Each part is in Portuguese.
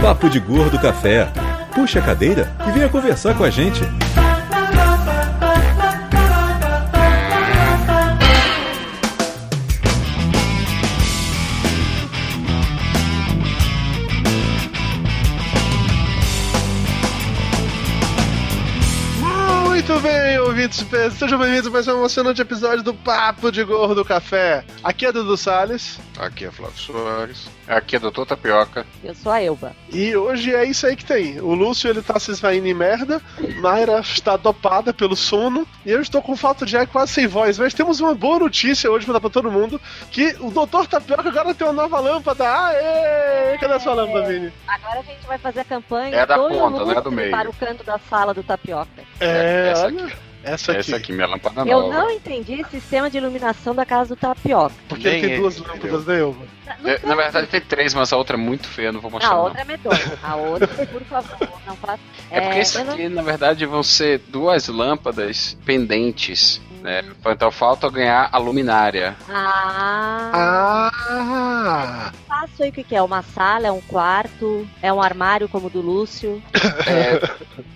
Papo de Gordo Café. Puxa a cadeira e venha conversar com a gente. Ouvintes sejam bem-vindos a mais um emocionante episódio do Papo de Gordo Café. Aqui é Dudu Salles. Aqui é Flávio Soares. Aqui é Doutor Tapioca. Eu sou a Elba. E hoje é isso aí que tem. O Lúcio ele tá se esvaindo em merda, Mayra está dopada pelo sono, e eu estou com falta de ar quase sem voz. Mas temos uma boa notícia hoje pra dar pra todo mundo: que o Doutor Tapioca agora tem uma nova lâmpada. Aê! Cadê a sua lâmpada, Vini? Agora a gente vai fazer a campanha É da ponta, não é do meio. para o canto da sala do Tapioca. É, essa olha, aqui. Essa aqui. Essa aqui, minha lâmpada Eu nova. não entendi sistema de iluminação da casa do Tapioca. Porque ele tem ele duas entendeu. lâmpadas, né, Elba? É. Na verdade tem três, mas a outra é muito feia, não vou mostrar a não. outra é medonha. A outra, por favor, não faça. É porque isso eu não- aqui, na verdade, vão ser duas lâmpadas pendentes. Né? Então falta ganhar a luminária. Ah, Ah! faço aí o que, que é? Uma sala, é um quarto, é um armário como o do Lúcio. É,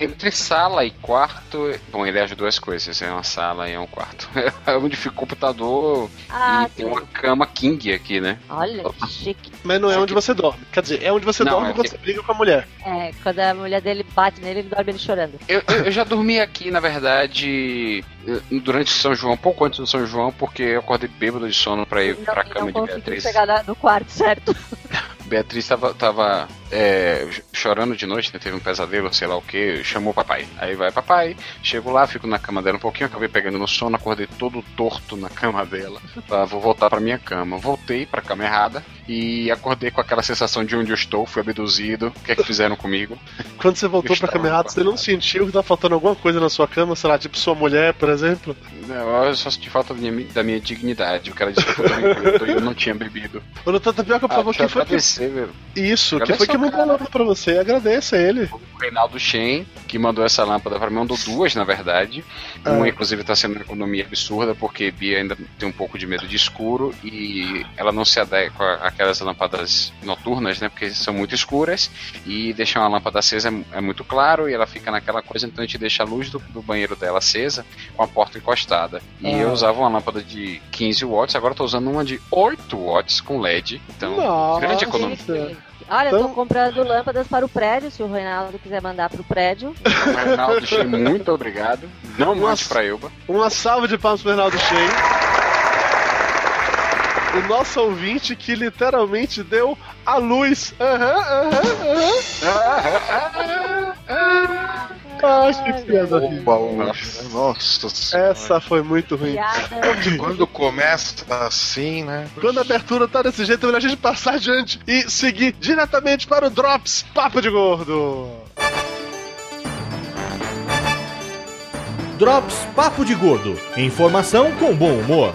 entre sala e quarto. Bom, ele é as duas coisas, é uma sala e é um quarto. É onde fica o computador Ah, e tem sim. uma cama king aqui, né? Olha, que chique. Mas não é onde você dorme. Quer dizer, é onde você Não, dorme é quando que- você briga com a mulher. É, quando a mulher dele bate nele, ele dorme ele chorando. Eu, eu- eu já dormi aqui, na verdade, eh, durante São João, pouco antes do São João, porque eu acordei bêbado de sono pra ir não, pra e cama não de Beatriz. na- no quarto, certo? Beatriz tava, tava é, chorando de noite, né? Teve um pesadelo, sei lá o que, chamou o papai. Aí vai papai, chego lá, fico na cama dela um pouquinho, acabei pegando no sono, acordei todo torto na cama dela. Tá, vou voltar pra minha cama. Voltei pra cama errada e acordei com aquela sensação de onde eu estou, fui abduzido, o que é que fizeram comigo? Quando você voltou pra cama errada, você não sentiu que tá faltando alguma coisa na sua cama, sei lá, tipo sua mulher, por exemplo? Eu só senti falta da minha, da minha dignidade, o cara disse que eu eu não tinha bebido. Ô, doutor Tapioca, por favor, Ah, quem foi que... velho. Isso, que foi que ao mandou a cara. lâmpada pra você? Agradeça ele. O Reinaldo Shen, que mandou essa lâmpada pra mim, mandou duas, na verdade. Uma, Ah. inclusive, tá sendo uma economia absurda, porque Bia ainda tem um pouco de medo de escuro e ela não se adequa àquelas lâmpadas noturnas, né? Porque são muito escuras e deixar uma lâmpada acesa é, é muito claro e ela fica naquela coisa, então a gente deixa a luz do, do banheiro dela acesa com a porta encostada. E Ah. eu usava uma lâmpada de 15 watts, agora eu tô usando uma de 8 watts com LED. Então, Nossa. grande economia. Olha, eu Então- tô comprando lâmpadas para o prédio, se o Reinaldo quiser mandar pro prédio. Reinaldo Shen, muito obrigado. Não mande Nossa. pra Elba. Uma salva de palmas pro Reinaldo Shein. O nosso ouvinte que literalmente deu a luz. Aham, aham, aham. Ah, que piada? Nossa senhora. Essa foi muito ruim. Quando começa assim, né? Quando a abertura tá desse jeito, é melhor a gente passar adiante e seguir diretamente para o Drops Papo de Gordo. Drops Papo de Gordo. Informação com bom humor.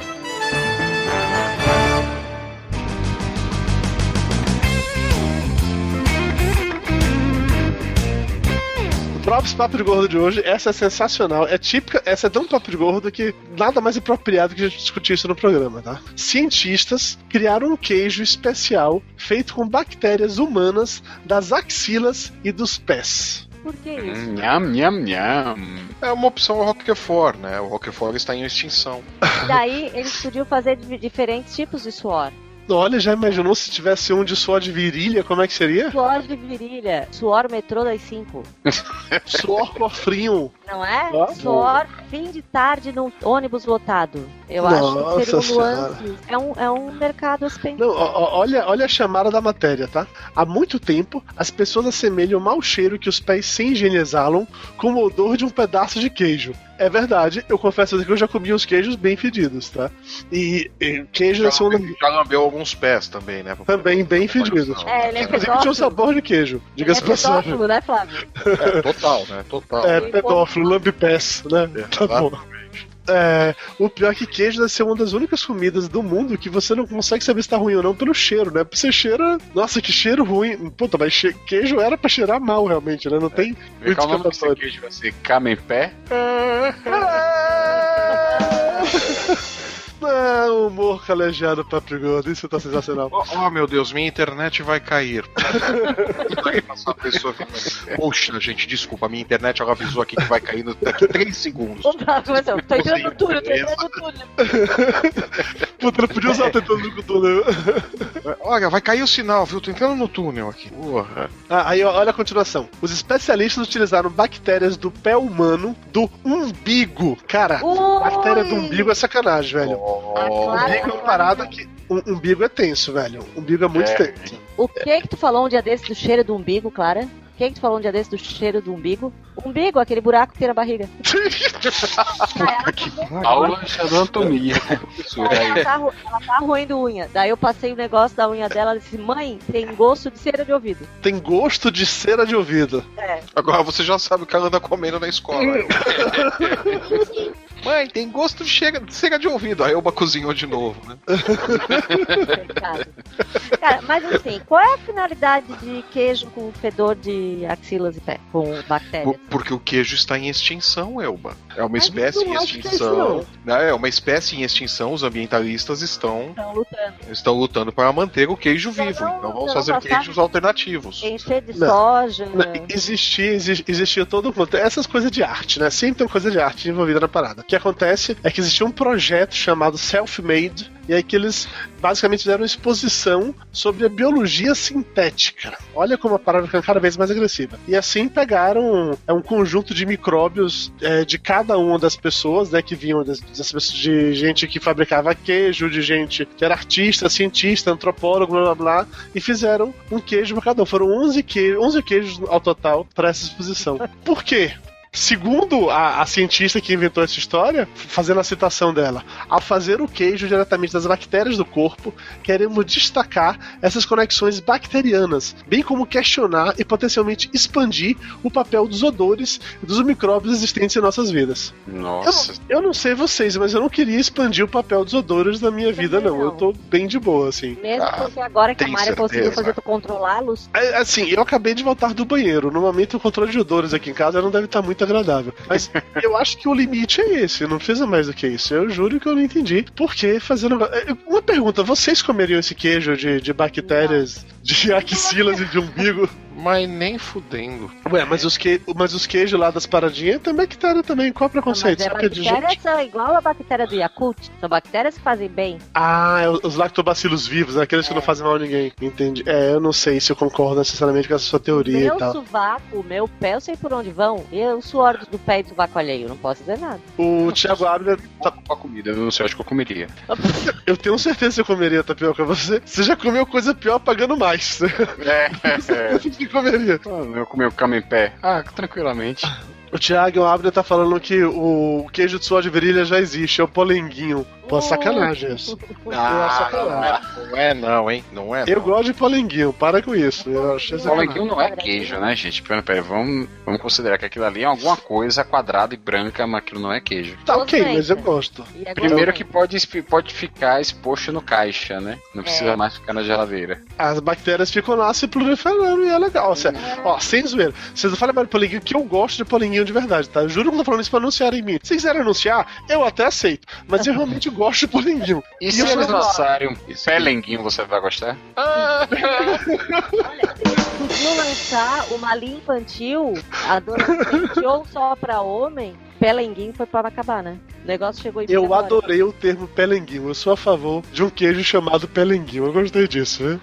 O Drops Papo de Gordo de hoje, essa é sensacional, é típica, essa é tão papo de gordo que nada mais apropriado que a gente discutir isso no programa, tá? Cientistas criaram um queijo especial feito com bactérias humanas das axilas e dos pés. Por que isso? Hum, Nham, nham, nham. É uma opção ao Roquefort, né? O Roquefort está em extinção. E daí eles podiam fazer di- diferentes tipos de suor. Olha, já imaginou se tivesse um de suor de virilha, como é que seria? Suor de virilha, suor metrô das 5. Suor cofrinho. Não é? Ah, suor fim de tarde num ônibus lotado. Eu Nossa acho que Senhora. nuances. É um, é um mercado a se pensar. Não, ó- ó, olha, olha a chamada da matéria, tá? Há muito tempo, as pessoas assemelham o mau cheiro que os pés sem higiene exalam com o odor de um pedaço de queijo. É verdade, eu confesso que eu já comi uns queijos bem fedidos, tá? E, e queijo Já, é segunda já lambeu alguns pés também, né? também bem fedidos. É, ele é Inclusive tinha um sabor de queijo, é diga-se de passagem. pedófilo, né, Flávio? É, total, né? Total. É, pedófilo, lambipés, né? Tá bom. É, o pior é que queijo deve ser uma das únicas comidas do mundo que você não consegue saber se tá ruim ou não pelo cheiro, né? Porque você cheira. Nossa, que cheiro ruim. Puta, mas che- queijo era pra cheirar mal, realmente, né? Não tem Vê muito qual o nome desse escapatório. queijo vai ser Camembert? Ah, humor calejado Papo Gordo, isso tá sensacional. Oh, oh, meu Deus, minha internet vai cair. Passar a pessoa Poxa, gente, desculpa, minha internet ela avisou aqui que vai cair no- daqui 3 segundos. Tô entrando no túnel, tô entrando no túnel. Puta, não podia usar tentando no túnel. Olha, vai cair o sinal, viu? Tô entrando no túnel aqui. Porra. Ah, aí ó, olha a continuação. Os especialistas utilizaram bactérias do pé humano do umbigo. Cara, Ui! bactéria do umbigo é sacanagem, velho. Claro. Umbigo é uma parada que. Um, umbigo é tenso, velho. Umbigo é muito É. tenso. O que que tu falou um dia desse do cheiro do umbigo, Clara? O que que tu falou um dia desse do cheiro do umbigo? Umbigo, aquele buraco que tem na barriga. Aula de anatomia. Professora Ela aí. tá, ela tá roendo unha. Daí eu passei o negócio da unha dela e disse, mãe, tem gosto de cera de ouvido. Tem gosto de cera de ouvido. É. Agora você já sabe o que ela anda comendo na escola. Mãe, tem gosto de chega, de cera de ouvido. Aí Elba cozinhou de novo, né? Cara, mas assim, qual é a finalidade de queijo com fedor de axilas e pé? Com Por- bactérias? porque o queijo está em extinção, Elba. É uma Mas espécie em é extinção. Né, É uma espécie em extinção. Os ambientalistas estão, Estão lutando. estão lutando para manter o queijo vivo. não- Então vamos fazer queijos alternativos. Encher de Não. soja. Não, Existia, exi- existia todo mundo. Essas coisas de arte, né? Sempre tem coisa de arte envolvida na parada. Que acontece é que existia um projeto chamado Self-Made, e aí que eles basicamente fizeram uma exposição sobre a biologia sintética. Olha como a parada fica cada vez mais agressiva. E assim pegaram é, um conjunto de micróbios é, de cada uma das pessoas, né? Que vinham das, das de gente que fabricava queijo, de gente que era artista, cientista, antropólogo, blá blá blá, e fizeram um queijo para cada um. Foram 11, queijos, 11 queijos ao total para essa exposição. Por quê? Segundo a, a cientista que inventou essa história, fazendo a citação dela, ao fazer o queijo diretamente das bactérias do corpo, queremos destacar essas conexões bacterianas, bem como questionar e potencialmente expandir o papel dos odores e dos micróbios existentes em nossas vidas. Nossa. Eu não sei vocês, mas eu não queria expandir o papel dos odores da minha vida, não. não. Eu tô bem de boa, assim. Mesmo Ah, porque agora que a tem Maria conseguiu certeza. fazer tu controlá-los, É, Assim, eu acabei de voltar do banheiro. No momento, o controle de odores aqui em casa não deve estar muito agradável. Mas eu acho que o limite é esse. Não precisa mais do que isso. Eu juro que eu não entendi. Por que fazer um... É, Uma pergunta: vocês comeriam esse queijo de, de bactérias, de axilas e de umbigo? Mas nem fudendo. Ué, mas os, que... mas os queijos lá das paradinhas tem bactéria também. Qual é o mas preconceito? é Só que é de bactérias são igual a bactéria do Yakult. São bactérias que fazem bem. Ah, é os lactobacilos vivos, né? aqueles que não fazem mal a ninguém. Entendi. É, eu não sei se eu concordo necessariamente com essa sua teoria meu e tal. sovaco, meu pé, eu sei por onde vão. E o suor do pé e do sovaco alheio, não posso dizer nada. O Thiago Abner tá Com a comida, eu não sei, acho que eu comeria. Eu tenho certeza que eu comeria tapioca. Você, você já comeu coisa pior pagando mais. É, é. Que comeria. Eu comi o camembert. Ah, tranquilamente. O Thiago Abner tá falando que o queijo de suor de virilha já existe, é o polenguinho. Pô, sacanagem isso. Ah, não é, não é não, hein? Não é. Eu não. gosto de polenguinho, para com isso. Eu achei sacanagem. Polenguinho não é queijo, né, gente? Pera, pera, vamos, vamos considerar que aquilo ali é alguma coisa quadrada e branca, mas aquilo não é queijo. Tá ok, Gostei, mas eu né? gosto. É Primeiro que pode, pode ficar exposto no caixa, né? Não precisa É. mais ficar na geladeira. As bactérias ficam lá se proliferando e é legal. Você, ó, sem zoeira. Vocês não falam mais de polenguinho, que eu gosto de polenguinho de verdade, tá? Eu juro que eu não tô falando isso pra anunciar em mim. Se quiserem anunciar, eu até aceito. Mas eu realmente gosto de polenguinho. E se eu eles lançarem pelenguinho, você vai gostar? Podiam lançar uma linha infantil, adolescente ou só pra homem, pelenguinho foi pra acabar, né? O negócio chegou em Eu adorei o termo pelenguinho. Eu sou a favor de um queijo chamado pelenguinho. Eu gostei disso, viu?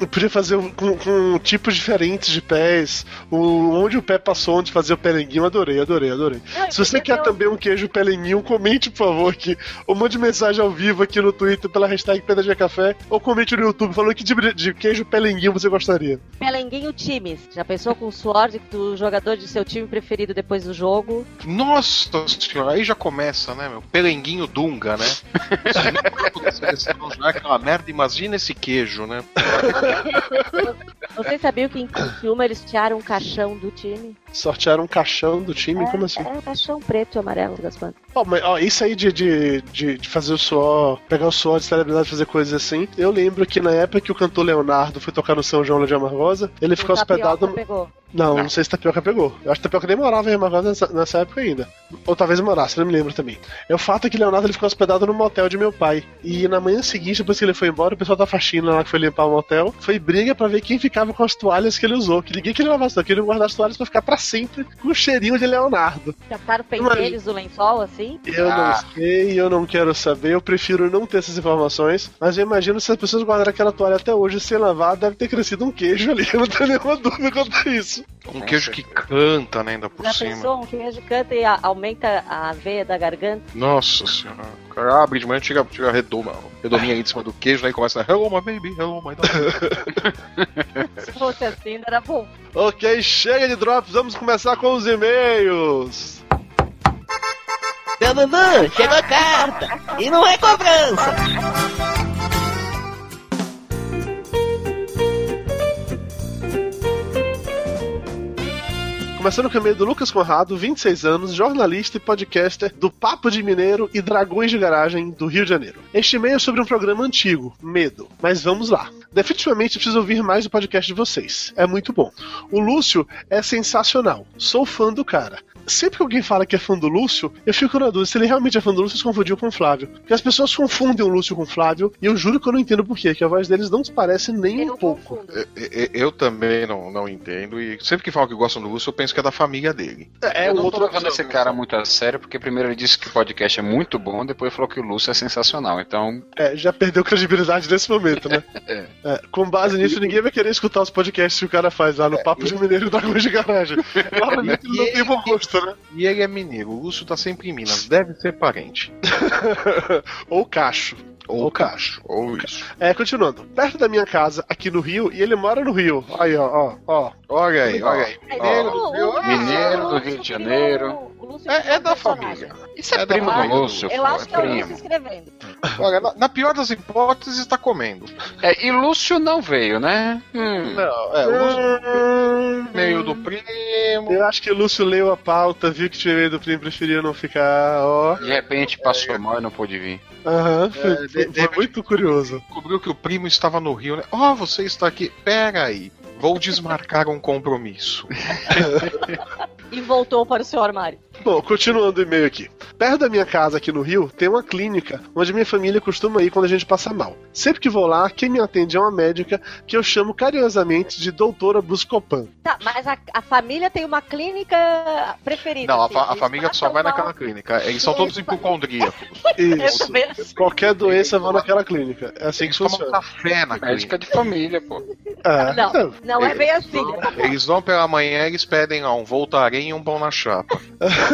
Eu podia fazer com, com tipos diferentes de pés. O, onde o pé passou, onde fazer o pelenguinho. Adorei, adorei, adorei. Não, Se você quer também um queijo pelenguinho, comente, por favor, aqui. Ou mande mensagem ao vivo aqui no Twitter pela hashtag PDG Café. Ou comente no YouTube falando que tipo de, de queijo pelenguinho você gostaria. Pelenguinho times. Já pensou com o suor do jogador de seu time preferido depois do jogo? Nossa senhora, aí já começa, né, meu? Pelenguinho Dunga, né? Se da seleção já é aquela merda, imagina esse queijo, né? Vocês sabiam que em Criciúma eles tiraram um caixão do time? Sortearam um caixão do time? Como assim? É um caixão preto e amarelo das plantas. Ó, mas, ó, isso aí de, de, de, de fazer o suor, pegar o suor de celebridade, fazer coisas assim. Eu lembro que na época que o cantor Leonardo foi tocar no São João de Amargosa, ele ficou O tapioca hospedado. Pegou. Não, não, Não. sei se Tapioca pegou. Eu acho que Tapioca nem morava em Remagosa nessa, nessa época ainda. Ou talvez morasse, não me lembro também. É o fato é que Leonardo ele ficou hospedado no motel de meu pai. E na manhã seguinte, depois que ele foi embora, o pessoal da faxina lá que foi limpar o motel foi briga pra ver quem ficava com as toalhas que ele usou. Que ninguém queria lavar as toalhas, queria guardar as toalhas pra ficar pra sempre com o cheirinho de Leonardo. Captaram pentelhos do lençol, assim? Eu Ah. não sei, eu não quero saber, eu prefiro não ter essas informações. Mas eu imagino se as pessoas guardaram aquela toalha até hoje sem lavar, deve ter crescido um queijo ali. Eu não tenho nenhuma dúvida quanto a isso. Um queijo que canta, né, ainda por Já cima. pensou? Um queijo canta e a- aumenta a veia da garganta? Nossa senhora. O cara abre de manhã, tira, tira a redoma, redominha aí de cima do queijo, aí começa a Hello, my baby, hello, my. Se fosse assim, era bom. Ok, chega de drops, vamos começar com os e-mails. Dudu, chegou carta! E não é cobrança! Começando com o e-mail do Lucas Conrado, 26 anos, jornalista e podcaster do Papo de Mineiro e Dragões de Garagem do Rio de Janeiro. Este e-mail é sobre um programa antigo, Medo. Mas vamos lá. Definitivamente preciso ouvir mais o podcast de vocês. É muito bom. O Lúcio é sensacional. Sou fã do cara. Sempre que alguém fala que é fã do Lúcio, eu fico na dúvida se ele realmente é fã do Lúcio ou se confundiu com o Flávio. Porque as pessoas confundem o Lúcio com o Flávio e eu juro que eu não entendo por quê, que a voz deles não se parece nem Eu um pouco. Eu- eu, eu também não, não entendo, e sempre que falam que gostam do Lúcio, eu penso que é da família dele. É eu não tô outro levando esse cara muito a sério, porque primeiro ele disse que o podcast é muito bom, depois falou que o Lúcio é sensacional. Então, É, já perdeu credibilidade nesse momento, né? É. É, com base nisso, ninguém vai querer escutar os podcasts que o cara faz lá no Papo de Mineiro e Dragões de Garagem. Claramente ele não tem bom gosto, né? E ele é mineiro, o Lúcio tá sempre em Minas, deve ser parente. Ou cacho. Ou cacho, ou isso. É, continuando. Perto da minha casa, aqui no Rio, e ele mora no Rio. Aí, ó, ó, ó. Olha aí, olha aí. Mineiro do Rio. Mineiro do Rio de Janeiro. O Lúcio É, criou é da personagem. família. isso é, É da primo do família. Lúcio, Eu acho que é o Lúcio escrevendo. Olha, na, na pior das hipóteses, tá comendo. É, e Lúcio não veio, né? Hum. Não, é, o Lúcio Hum, meio do primo. Eu acho que o Lúcio leu a pauta, viu que tinha meio do primo, preferiu não ficar, ó. De repente passou mal e não pôde vir. Aham, foi, É, de- foi- de- foi muito curioso. Descobriu que o primo estava no Rio, né? Ó, você está aqui. Pera aí. Vou desmarcar um compromisso. E voltou para o seu armário. Bom, continuando o e-mail aqui. Perto da minha casa aqui no Rio, tem uma clínica onde minha família costuma ir quando a gente passa mal. Sempre que vou lá, quem me atende é uma médica que eu chamo carinhosamente de Doutora Buscopan. Tá, mas a, a família tem uma clínica preferida. Não, a, assim, a eles família só vai mal. naquela clínica. Eles são todos hipocondríacos. Eu Isso. Qualquer doença vão naquela clínica. É assim que Eles tomam funciona. café na Médica clínica. de família, pô. É. Não, não é bem assim. Eles vão pela manhã, eles pedem lá um voltarem e um pão na chapa.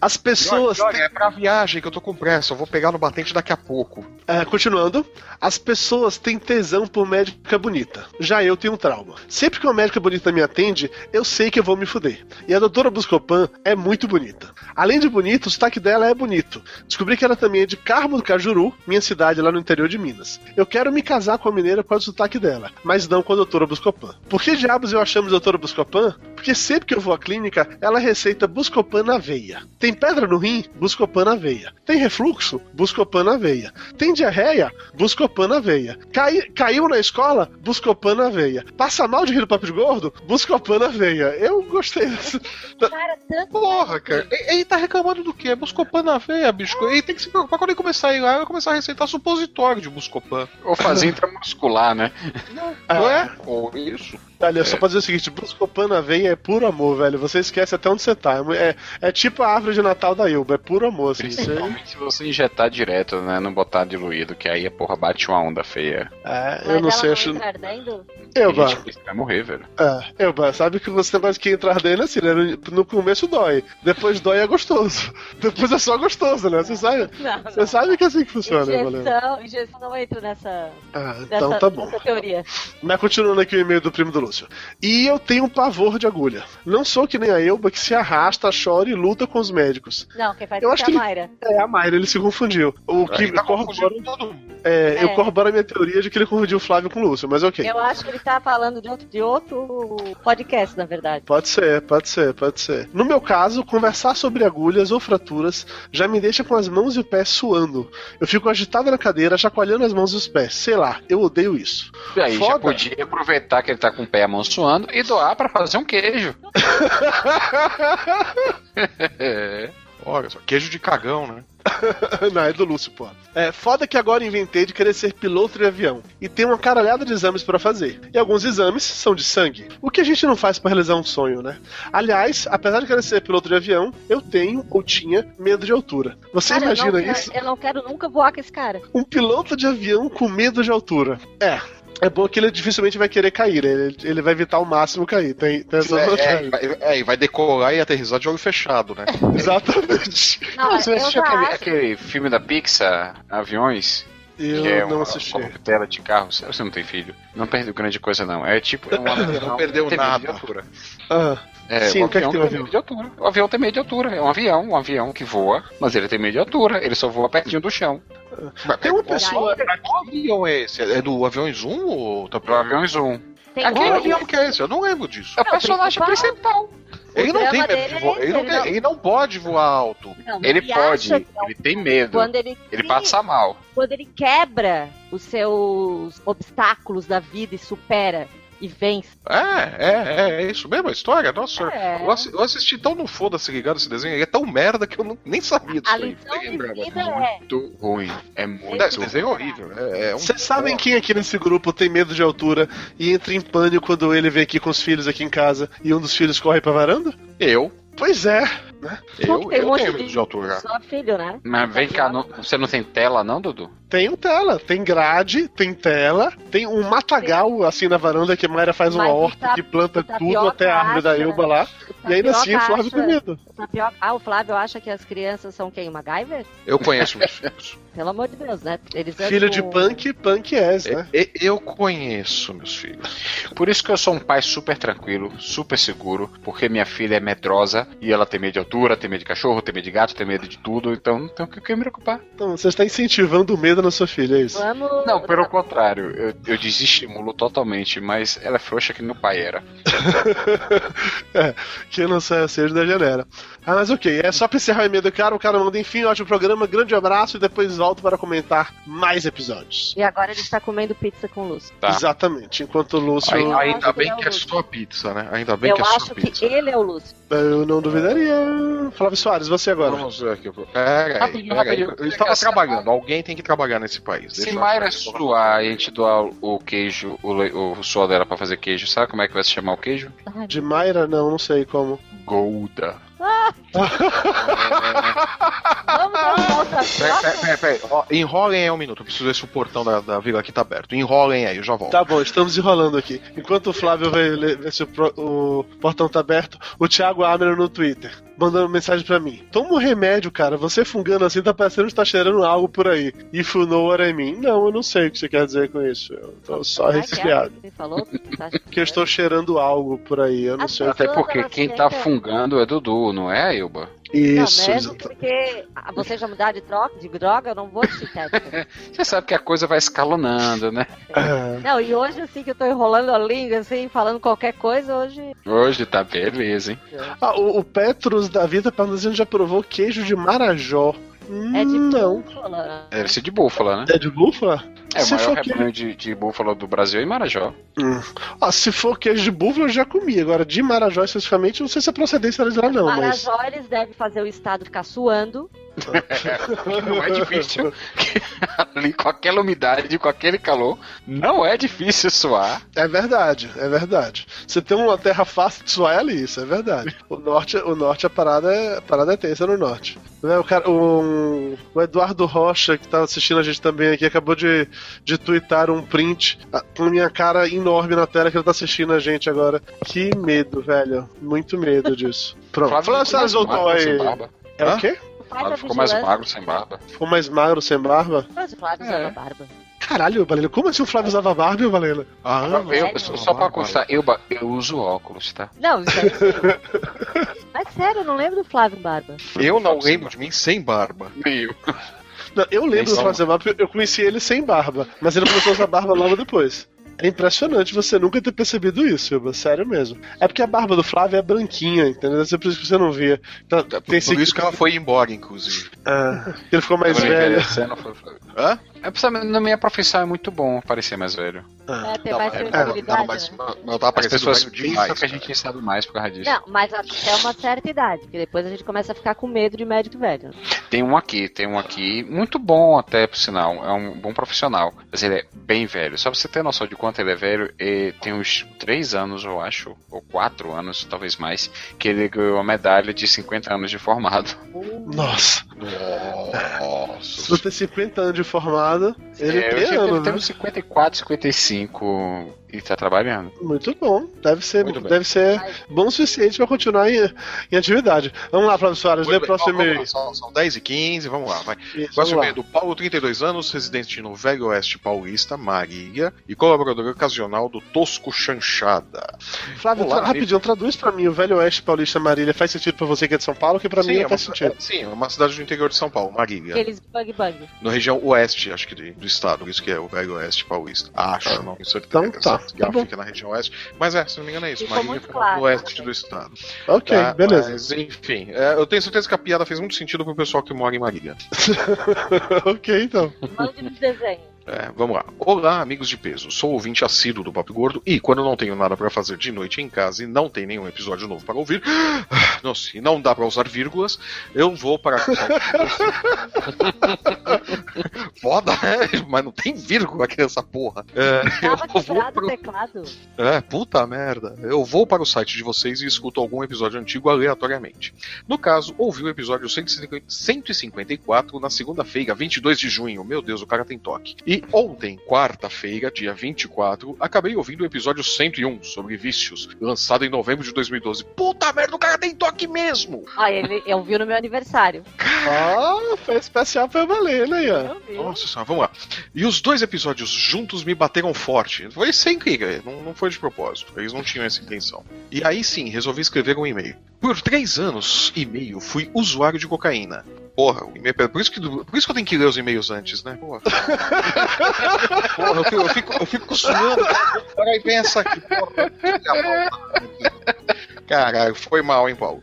As pessoas. E olha, olha, é pra viagem que eu tô com pressa, eu vou pegar no batente daqui a pouco. É, continuando, as pessoas têm tesão por médica bonita. Já eu tenho um trauma. Sempre que uma médica bonita me atende, eu sei que eu vou me fuder. E a doutora Buscopan é muito bonita. Além de bonita, o sotaque dela é bonito. Descobri que ela também é de Carmo do Cajuru, minha cidade lá no interior de Minas. Eu quero me casar com a mineira por causa do sotaque dela, mas não com a doutora Buscopan. Por que diabos eu a chamo de doutora Buscopan? Porque sempre que eu vou à clínica, ela receita Buscopan na veia. Tem pedra no rim? Buscopan na veia. Tem refluxo? Buscopan na veia. Tem diarreia? Buscopan na veia. Cai- caiu na escola? Buscopan na veia. Passa mal de rir do papo de gordo? Buscopan na veia. Eu gostei dessa. Cara, tanto. Porra, cara. Ele tá reclamando do quê? Buscopan na veia, bicho. Ele tem que se preocupar quando ele começar a ir lá, vai começar a receitar supositório de Buscopan. Ou fazer intramuscular, né? Não é? Ou isso. Olha, só pra dizer o seguinte: Buscopan na veia é puro amor, velho. Você esquece até onde você tá. É, é tipo a árvore de Natal da Ilba. É puro amor, assim. Principalmente se você injetar direto, né? Não botar diluído, que aí a porra bate uma onda feia. é, Mas eu não ela sei, não acho. ardendo? Eu, Tem bah. gente que vai morrer, velho. É, eu, bah, sabe que você negócio que entrar dentro assim, né? No, começo dói. Depois dói é gostoso. Depois é só gostoso, né? Você sabe? Não, Você não. sabe que é assim que funciona, né, Valeu? Injeção, injeção não entra nessa, Ah, nessa, então tá bom. nessa teoria. Mas continuando aqui o e-mail do primo do Lúcio. Lúcio. E eu tenho um pavor de agulha. Não sou que nem a Elba que se arrasta, chora e luta com os médicos. Não, quem faz Eu isso acho é que a ele- Mayra. É, a Mayra, ele se confundiu. O que Ele tá corrobora, mundo. é, Eu É. corroboro a minha teoria de que ele confundiu o Flávio com o Lúcio, mas ok. Eu acho que ele tá falando de outro, de outro podcast, na verdade. Pode ser, pode ser, pode ser. No meu caso, conversar sobre agulhas ou fraturas já me deixa com as mãos e o pé suando. Eu fico agitado na cadeira, chacoalhando as mãos e os pés. Sei lá, eu odeio isso. E aí já Foda. podia aproveitar que ele tá com o pé amonçoando e doar pra fazer um queijo. É. Olha só, queijo de cagão, né? Não, é do Lúcio, pô. É foda que agora inventei de querer ser piloto de avião. E tem uma caralhada de exames pra fazer. E alguns exames são de sangue. O que a gente não faz pra realizar um sonho, né? Aliás, apesar de querer ser piloto de avião, eu tenho ou tinha medo de altura. Você Cara, eu imagina não, isso? Eu não quero nunca voar com esse cara. Um piloto de avião com medo de altura. É. É bom que ele dificilmente vai querer cair, né? ele, ele vai evitar ao máximo cair. Tem, tem essa É, é, vai- é, e vai decolar e aterrissar de olho fechado, né? Exatamente. Não, Você assistiu aquele, acho- aquele filme da Pixar, Aviões? Eu que é não uma assisti. tela de carro. Você não tem filho. Não perdeu grande coisa, não. É tipo. É um avião, Não perdeu nada. Ah, É, Sim, o o que é que avião tem um tem de altura. O avião tem medo de altura. É um avião, um avião que voa, mas ele tem medo de altura. Ele só voa pertinho do chão. Mas Tem uma qual- pessoa- Qual avião é esse? É do Aviões Zoom ou tá Pro avião Zoom. Tem Aquele um- avião que é esse? Eu não lembro disso. É o personagem principal. principal. Ele não tem medo de é voar. esse, Ele não, ele tem- não- ele não pode voar alto. Não, Ele ele pode, é ele tem medo. Quando ele, Ele passa mal. quando ele quebra os seus obstáculos da vida e supera e vence. É, é, é, é isso mesmo a história. Nossa, É. eu, assi- eu assisti tão no foda-se ligado esse desenho. Ele é tão merda que eu não- nem sabia disso A aí. lição Nem de lembrava. vida é. Muito ruim. É muito Esse desenho é horrível. É, é um Vocês sabem quem aqui nesse grupo tem medo de altura e entra em pânico quando ele vem aqui com os filhos aqui em casa e um dos filhos corre pra varanda? Eu, Pois é. eu, um eu monte tenho de- medo de altura. Só filho, né? Mas vem cá, não- você não tem tela, não, Dudu? Tem um tela, tem grade, tem tela, tem um matagal assim na varanda que a Mayra faz uma Mas o horta ta- que planta tudo até a árvore da acha- Elba lá. E ainda assim o Flávio tem medo. Ah, o Flávio acha que as crianças são quem? MacGyver? Eu conheço meus filhos. Pelo amor de Deus, né? Eles Filho de punk, punk és, né? E- e- Eu conheço meus filhos. Por isso que eu sou um pai super tranquilo, super seguro, porque minha filha é medrosa e ela tem medo de altura, tem medo de cachorro, tem medo de gato, tem medo de tudo, então não tem o que me preocupar. Então você está incentivando o medo na sua filha, é isso? Vamos. Não, pelo contrário, eu, eu desestimulo totalmente, mas ela é frouxa que meu pai era. é, que não sai seja da janela. Ah, mas ok, é só pra encerrar o e-mail do cara, o cara manda enfim, ótimo programa, grande abraço e depois volto para comentar mais episódios. E agora ele está comendo pizza com luz. Tá. Exatamente, enquanto o Lúcio. Ai- Eu ainda acho bem que é é o- só pizza, né? Ainda bem Eu que é só acho que pizza. ele é o Lúcio. Eu não duvidaria. Flávio Soares, você agora. Vamos ver aqui. Pera aí, pera aí. Eu estava trabalhando. Alguém tem que trabalhar nesse país. Se Mayra suar e a gente doar o queijo, o, le- o suor dela pra fazer queijo, sabe como é que vai se chamar o queijo? De Mayra, não, não sei como. Golda. Vamos derrubar o Pera, tapioca? pera, pera, pera. Ó, enrolem aí um minuto. Eu preciso ver se o portão da, da vila aqui tá aberto. Enrolem aí, eu já volto. Tá bom, estamos enrolando aqui. Enquanto o Flávio vai ler- ver se o, pro- o portão tá aberto, o Thiago abre no Twitter, mandando mensagem pra mim. Toma um remédio, cara. Você fungando assim tá parecendo que tá cheirando algo por aí. You know what I mean. Não, eu não sei o que você quer dizer com isso. Eu tô só Como é que é? resfriado. Ele falou que tá- Que eu estou cheirando algo por aí. Eu não As sei. Até porque quem tá fungando é Dudu, não é, Ilba? Isso, não, mesmo porque você já mudar de, troca, de droga, eu não vou de sintética. Você sabe que a coisa vai escalonando, né? Ah, não, e hoje assim que eu tô enrolando a língua, assim, falando qualquer coisa, hoje. Hoje tá beleza, hein? Ah, o, o Petros da Vida Parnasiano já provou queijo de Marajó. É de não. búfala. Deve ser de búfala, né? É de búfala? É, o Se maior for que- rebanho de, de búfala do Brasil é em Marajó. Hum. Ah, se for queijo de búfala, eu já comi. Agora, de Marajó especificamente, não sei se a procedência era de lá, não, mas. Marajó, eles devem fazer o estado ficar suando. Não é difícil. Ali com aquela umidade, com aquele calor, não é difícil suar. É verdade, é verdade. Você tem uma terra fácil de suar é ali, isso é verdade. O norte, o norte a parada é, a parada é tensa no norte. Né, O, cara, o, o Eduardo Rocha, que tá assistindo a gente também aqui, acabou de, de twittar um print ah, com a minha cara enorme na tela que ele tá assistindo a gente agora. Que medo, velho. Muito medo disso. Pronto. Flávio Salles voltou magro, sem aí. barba. É Hã? o quê? Flávio ficou mais magro sem barba. Ficou mais magro sem barba? Mas o Flávio É. usa barba. Caralho, Valena, como assim o Flávio usava barba, Valena? Ah, Eu, só só pra constar, eu, eu uso óculos, tá? Não, isso sim. Mas sério, eu não lembro do Flávio Barba. Eu não lembro de mim sem barba. Meio. Não, eu lembro do porque eu conheci ele sem barba, mas ele começou a usar barba logo depois. É impressionante você nunca ter percebido isso, Silva. Sério mesmo. É porque a barba do Flávio é branquinha, entendeu? Ser por isso que você não via. Então, tem Por esse... isso que ela foi embora, inclusive. Ah, ele ficou mais velho. Hã? É, precisa- na minha profissão é muito bom parecer mais velho. Ah. É, tem Não, mais é- sensibilidade, não, mas, né? mas eu tava As parecendo pessoas pensam demais. que a gente cara. sabe mais por causa disso. Não, mas até uma certa idade, porque depois a gente começa a ficar com medo de médico velho. Tem um aqui, tem um aqui, muito bom até, por sinal, é um bom profissional, mas ele é bem velho. Só pra você ter noção de quanto ele é velho, ele tem uns 3 anos, eu acho, ou 4 anos, talvez mais, que ele ganhou a medalha de 50 anos de formado. Nossa, Nossa. se você tem 50 anos de formado, ele É, eu tem tinha- anos, ele né? tem uns 54, 55 e tá trabalhando. Muito bom. Deve ser, Muito bem. deve ser bom o suficiente pra continuar em, em atividade. Vamos lá, Flávio Soares, lê o próximo e-mail. São, são 10 e 15, vamos lá, vai. Isso, Próximo e-mail do Paulo, 32 anos, residente no Velho Oeste Paulista, Maria, e colaborador ocasional do Tosco Chanchada. Flávio, Olá, tra- rapidinho, traduz pra mim o Velho Oeste Paulista Marília. Faz sentido pra você que é de São Paulo, que pra mim é não uma, faz sentido. é, sim, é uma cidade do interior de São Paulo, Marília. Aqueles bug bug. Na região oeste, acho que do estado, isso que é o Velho Oeste Paulista. Acho, não tenho certeza. Então tá, que tá ela bom. fica na região oeste. Mas é, se não me engano é isso. Ficou Marília fica claro. no oeste do estado. Ok, Tá? beleza. Mas, enfim, é, eu tenho certeza que a piada fez muito sentido pro pessoal que mora em Marília. ok, então. Mande nos desenhos. É, vamos lá. Olá, amigos de peso. Sou ouvinte assíduo do Papo Gordo e quando não tenho nada pra fazer de noite em casa e não tem nenhum episódio novo para ouvir, nossa, e não dá pra usar vírgulas, eu vou para. Foda, né? Mas não tem vírgula aqui nessa porra. É, eu vou pro... teclado. É, puta merda. Eu vou para o site de vocês e escuto algum episódio antigo aleatoriamente. No caso, ouvi o episódio 150 154 na segunda-feira, 22 de junho. Meu Deus, o cara tem toque. E ontem, quarta-feira, dia 24, acabei ouvindo o episódio 101 sobre vícios, lançado em novembro de 2012. Puta merda, o cara tem toque mesmo! Ah, ele eu vi no meu aniversário. Ah, foi especial pra Valena aí, ó. Eu vi. Nossa senhora, vamos lá. E os dois episódios juntos me bateram forte. Foi sem querer, não, não foi de propósito. Eles não tinham essa intenção. E aí sim, resolvi escrever um e-mail. Por três anos e meio fui usuário de cocaína. Porra, o e-mail. Por isso, que, por isso que eu tenho que ler os e-mails antes, né? Porra. Porra, eu, fico- eu fico, eu fico suando. Peraí, pensa aqui, porra. Caralho, foi mal, hein, Paulo?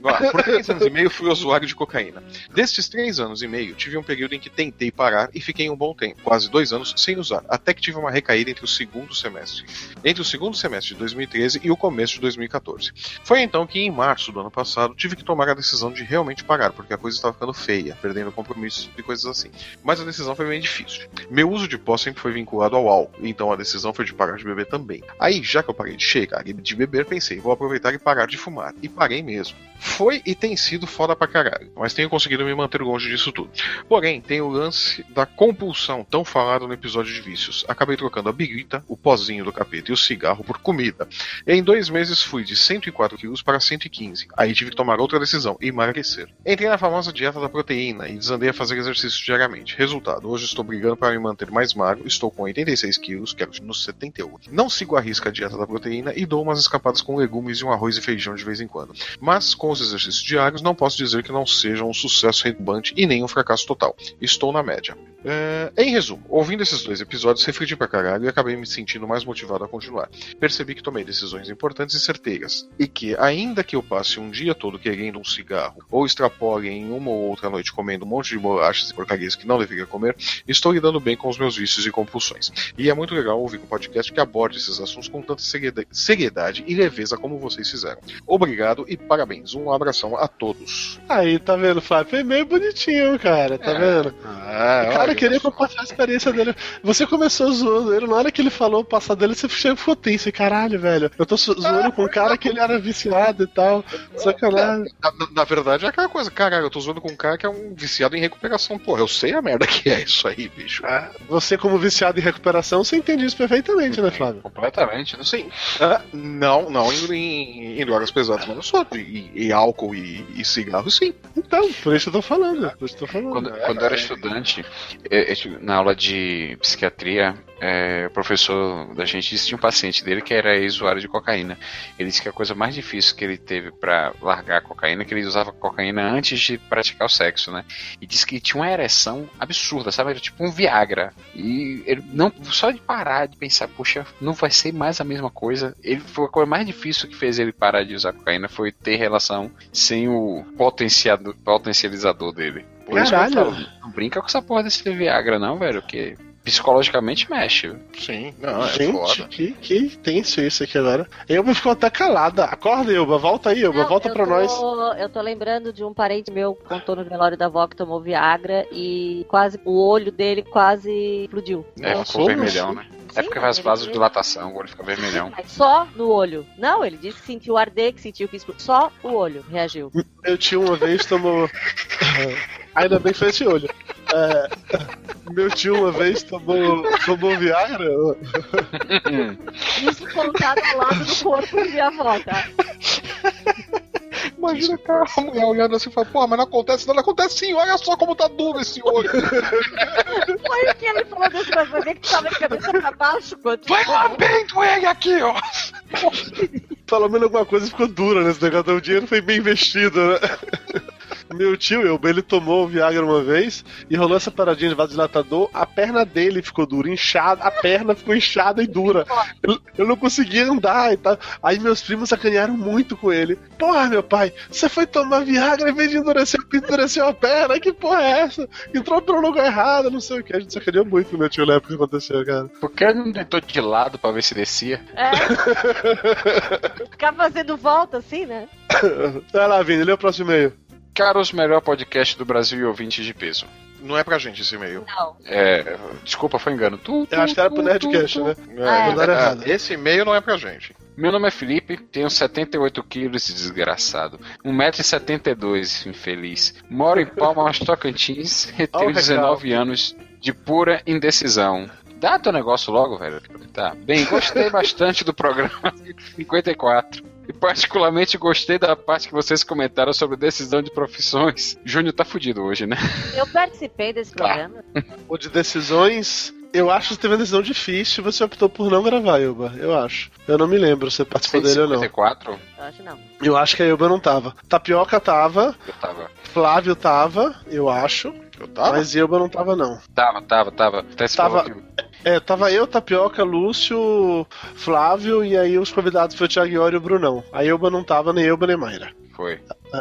Lá. por três anos e meio fui usuário de cocaína. Destes três anos e meio, tive um período em que tentei parar e fiquei um bom tempo, quase dois anos, sem usar, até que tive uma recaída entre o segundo semestre. Entre o segundo semestre de 2013 e o começo de 2014. Foi então que, em março do ano passado, tive que tomar a decisão de realmente parar, porque a coisa estava ficando feia, perdendo compromissos e coisas assim. Mas a decisão foi bem difícil. Meu uso de pó sempre foi vinculado ao álcool, então a decisão foi de parar de beber também. Aí, já que eu parei de cheirar e de beber, pensei, vou aproveitar e parar de fumar. E parei mesmo. Foi e tem sido foda pra caralho, mas tenho conseguido me manter longe disso tudo. Porém, tem o lance da compulsão tão falado no episódio de vícios. Acabei trocando a birita, o pozinho do capeta e o cigarro por comida. E em dois meses fui de 104 quilos para 115. Aí tive que tomar outra decisão, emagrecer. Entrei na famosa dieta da proteína e desandei a fazer exercício diariamente. Resultado, hoje estou brigando para me manter mais magro, estou com 86 quilos, quero nos 78. Não sigo a risca a dieta da proteína e dou umas escapadas com legumes e um arroz e feijão de vez em quando. Mas com os exercícios diários não posso dizer que não sejam um sucesso retumbante e nem um fracasso total. Estou na média. É, em resumo, ouvindo esses dois episódios, refleti pra caralho e acabei me sentindo mais motivado a continuar. Percebi que tomei decisões importantes e certeiras, e que, ainda que eu passe um dia todo querendo um cigarro, ou extrapole em uma ou outra noite comendo um monte de bolachas e porcarias que não deveria comer, estou lidando bem com os meus vícios e compulsões. E é muito legal ouvir um podcast que aborde esses assuntos com tanta serieda- seriedade e leveza como vocês fizeram. Obrigado e parabéns. Um abração a todos. Aí, tá vendo, Flávio? Foi meio bonitinho, cara, tá vendo? Ah, O cara olha, queria compartilhar a experiência dele. Você começou zoando ele, na hora que ele falou o passado dele, você chegou ficou tenso. Caralho, velho. Eu tô zo- zoando com um cara que ele era viciado e tal. Sacanagem. Na, na- na verdade é aquela coisa, caralho, eu tô zoando com um cara que é um viciado em recuperação. Porra, eu sei a merda que é isso aí, bicho. Você, como viciado em recuperação, você entende isso perfeitamente, né, Flávio? Completamente, não sei. Ah, não, não em, em, em drogas pesadas, mas eu sou concordo. E, álcool e, e cigarro, sim. Então, por isso eu tô falando. Por isso eu tô falando. Quando, quando eu era estudante, eh, eh, na aula de psiquiatria, eh, o professor da gente disse que tinha um paciente dele que era ex-usuário de cocaína. Ele disse que a coisa mais difícil que ele teve pra largar a cocaína é que ele usava cocaína antes de praticar o sexo, né? E disse que tinha uma ereção absurda, sabe? Era tipo um Viagra. E ele não só de parar de pensar, puxa, não vai ser mais a mesma coisa. Ele foi a coisa mais difícil que fez ele parar de usar cocaína foi ter relação sem o potencializador dele. Por isso que eu Caralho. falo, não brinca com essa porra desse Viagra, não, velho, que psicologicamente mexe. Sim, não, é Gente, foda. que, que tenso isso aqui agora. Elba ficou até calada. Acorda, Elba. Volta aí, Elba. Não, Volta eu pra tô- nós. Eu tô lembrando de um parente meu que contou no velório da avó que tomou Viagra e quase o olho dele quase explodiu. É, Nossa, ficou vermelhão, assim? né? É Sim, porque faz ele vaso de disse- dilatação, o olho fica vermelhão. Só no olho. Não, ele disse que sentiu arder, que sentiu que explodiu. Só o olho reagiu. Meu tio uma vez tomou. Ainda bem que foi esse olho. É, Meu tio uma vez tomou, tomou Viagra. Isso contado ao lado do corpo da minha avó, tá? Imagina, cara, a mulher olhando assim e fala, pô, mas não acontece, não, não acontece sim, olha só como tá duro esse olho. Foi o que ele falou desse negócio. Vai ver que tava de cabeça pra baixo quando. Vai lá bem com ele aqui, ó. Pelo menos alguma coisa ficou dura nesse negócio. O dinheiro foi bem investido, né? Meu tio, Elba, ele tomou o Viagra uma vez e rolou essa paradinha de vasodilatador. A perna dele ficou dura, inchada. A perna ficou inchada e dura. Eu, eu não conseguia andar e tal. Aí meus primos sacanearam muito com ele. Porra, meu pai, você foi tomar Viagra em vez de endurecer, endureceu a perna. Que porra é essa? Entrou pelo lugar errado, não sei o que. A gente sacaneou muito com meu tio na época que aconteceu, cara. Por que ele não tentou de lado pra ver se descia? É. Ficar fazendo volta assim, né? Vai lá, Vini, lê o próximo e-mail. Caros, melhor podcast do Brasil e ouvintes de peso. Não é pra gente esse e-mail. Não. É, desculpa, foi engano. Tu, tu, Eu acho que era pro Nerdcast, tu, né? tu. Ah, é. Mandaram errado. esse e-mail não é pra gente. Meu nome é Felipe, tenho 78 quilos, desgraçado. 1,72m, infeliz. Moro em Palmas, Tocantins e tenho recalque. 19 anos de pura indecisão. Dá teu negócio logo, velho. Tá. Bem, gostei bastante do programa 54. E particularmente gostei da parte que vocês comentaram sobre decisão de profissões. Júnior tá fudido hoje, né? Eu participei desse Tá. programa. O de decisões, eu acho que teve uma decisão difícil e você optou por não gravar, Elba. Eu acho. Eu não me lembro se você participou dele ou não. 54? Eu acho não. Eu acho que a Elba não tava. Tapioca tava, Eu tava. Flávio tava, eu acho. Eu tava? Mas Elba não tava, não. Tava, tava, tava. Até se Tava- falou que- É, tava eu, Tapioca, Lúcio, Flávio e aí os convidados foi o Thiago Iori e o Brunão. A Elba não tava, nem Elba nem Mayra. Foi.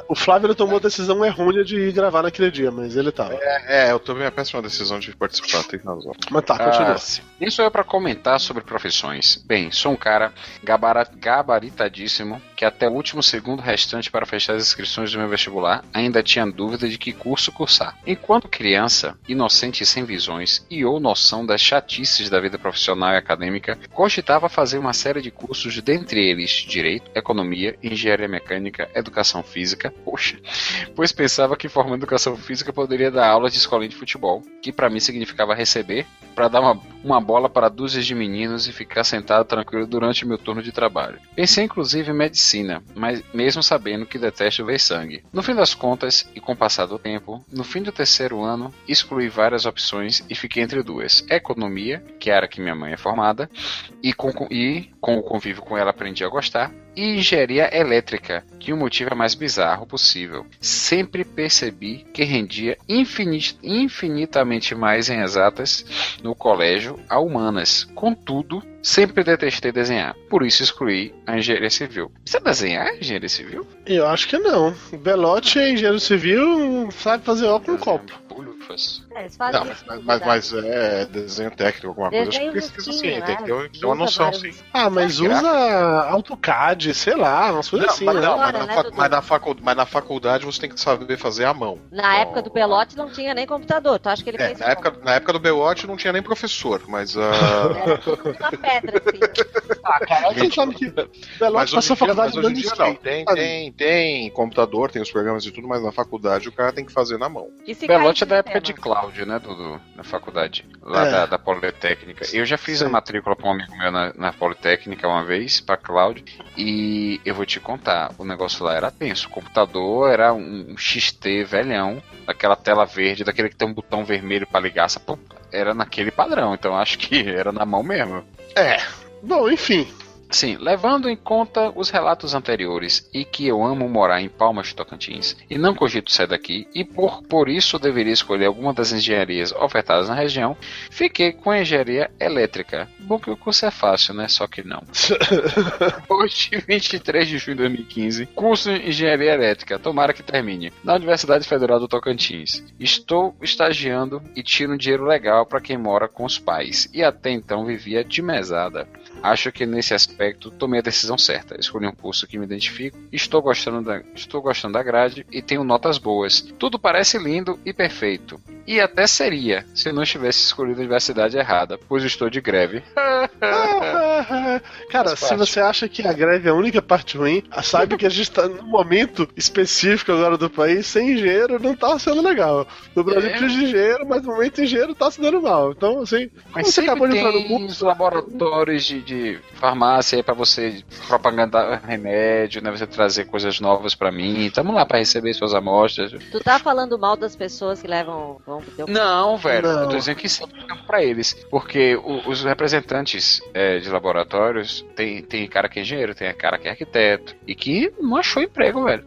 O Flávio ele tomou a decisão errônea de ir gravar naquele dia, mas ele tava. É, é, eu tomei a péssima decisão de participar, tem razão. Mas tá, continua. Ah, sou eu para comentar sobre profissões? Bem, sou um cara gabaritadíssimo que até o último segundo restante para fechar as inscrições do meu vestibular ainda tinha dúvida de que curso cursar. Enquanto criança, inocente e sem visões e ou noção das chatices da vida profissional e acadêmica, cogitava fazer uma série de cursos, dentre eles Direito, Economia, Engenharia Mecânica, Educação Física, poxa, pois pensava que formando Educação Física poderia dar aulas de escolinha de futebol, que para mim significava receber para dar uma, uma bola para dúzias de meninos e ficar sentado tranquilo durante meu turno de trabalho. Pensei inclusive em medicina, mas mesmo sabendo que detesto ver sangue. No fim das contas, e com o passar do tempo, no fim do terceiro ano, excluí várias opções e fiquei entre duas: economia, que era que minha mãe é formada, e com, e com o convívio com ela aprendi a gostar, e engenharia elétrica, que o motivo é mais bizarro possível. Sempre percebi que rendia infini- infinitamente mais em exatas no colégio a humanas. Contudo, sempre detestei desenhar. Por isso excluí a engenharia civil. Precisa desenhar engenharia civil? Eu acho que não. Belote é engenheiro civil, sabe fazer ó com um copo. É, eles fazem Não, isso mas, mas, cuidado. mas é desenho técnico, alguma coisa. Acho que Desenho precisa sim, risquinho, tem que ter, né? ter uma noção sim. Ah, mas Será? usa AutoCAD, sei lá, umas coisas Não, assim, mas, né? não, mas, Agora, na né, Dudu? mas na facul- mas na faculdade você tem que saber fazer à mão. Na época do Pelote não tinha nem computador. Tu acha que ele É, fez na, época, na época do Belote não tinha nem professor, mas ah, Era tudo na pedra, assim. Ah, cara, você sabe que Velote Mas passou a faculdade mas hoje em dando dia skate. não. Tem, tem, tem computador, tem os programas e tudo, mas na faculdade o cara tem que fazer na mão. Belote é da no época de? Cláudio, né, Dudu? Na faculdade. Lá É. da, da Politécnica. Eu já fiz a Sim. matrícula pra um amigo meu na, na Politécnica uma vez, pra Cláudio. E eu vou te contar, o negócio lá era tenso. O computador era um, um XT velhão, daquela tela verde, daquele que tem um botão vermelho pra ligar. essa Era naquele padrão, então acho que era na mão mesmo. É. Bom, enfim. Sim, levando em conta os relatos anteriores e que eu amo morar em Palmas de Tocantins e não cogito sair daqui e por, por isso deveria escolher alguma das engenharias ofertadas na região, fiquei com a engenharia elétrica. Bom que o curso é fácil, né? Só que não. Hoje, 23 de junho de 2015, curso em engenharia elétrica, tomara que termine, na Universidade Federal do Tocantins. Estou estagiando e tiro um dinheiro legal para quem mora com os pais e até então vivia de mesada. Acho que nesse aspecto tomei a decisão certa. Escolhi um curso que me identifico, estou gostando da, estou gostando da grade e tenho notas boas. Tudo parece lindo e perfeito. E até seria, se eu não tivesse escolhido a universidade errada, pois estou de greve. Cara, se você acha que a greve é a única parte ruim, saiba que a gente tá num momento específico agora do país, sem engenheiro não tá sendo legal. No Brasil É. precisa de engenheiro, mas no momento engenheiro tá se dando mal. Então, assim, Mas você acabou de entrar no curso. os laboratórios de, de farmácia aí pra você propagandar remédio, né? Você trazer coisas novas pra mim. Tamo lá pra receber suas amostras. Tu tá falando mal das pessoas que levam. Vão pro teu... Não, velho. Não. Eu tô dizendo que isso é pra eles. Porque o- os representantes é, de laboratórios tem, tem cara que é engenheiro, tem cara que é arquiteto. E que não achou emprego, velho.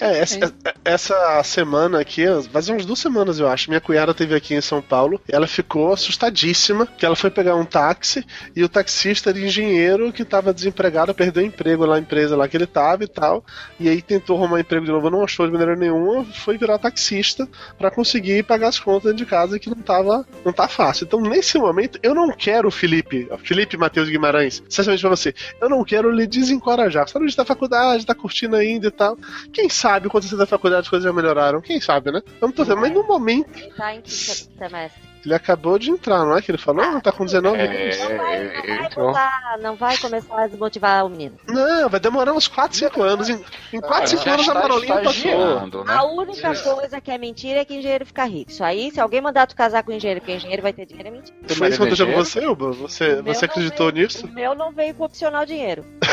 É, tem. essa, essa semana aqui, faz umas duas semanas eu acho, minha cunhada teve aqui em São Paulo e ela ficou assustadíssima que ela foi pegar um táxi e o taxista era engenheiro que estava desempregado, perdeu emprego lá na empresa lá que ele tava e tal, e aí tentou arrumar emprego de novo, não achou de maneira nenhuma, foi virar taxista para conseguir pagar as contas de casa que não tava, não tá fácil. Então, nesse momento, eu não quero, Felipe, Felipe Matheus Guimarães, sinceramente pra você, eu não quero lhe desencorajar. Tá início da faculdade, tá curtindo ainda e tal. Quem sabe quando você da faculdade as coisas já melhoraram? Quem sabe, né? Vamos torcer. Mas no momento, tá em que se- semestre? Ele acabou de entrar, não é que ele falou? Tá com 19 anos. É, Não vai, não vai botar- não vai começar a desmotivar o menino. Não, vai demorar uns 4, 5 anos. Em, em 4, 5 Já anos a Marolinha passou. né? A única coisa que é mentira é que engenheiro fica rico. Isso aí, se alguém mandar tu casar com engenheiro, porque engenheiro vai ter dinheiro, é mentira. Isso que aconteceu com você, Uba? Você, O você acreditou veio- nisso? O meu não veio com opcional dinheiro.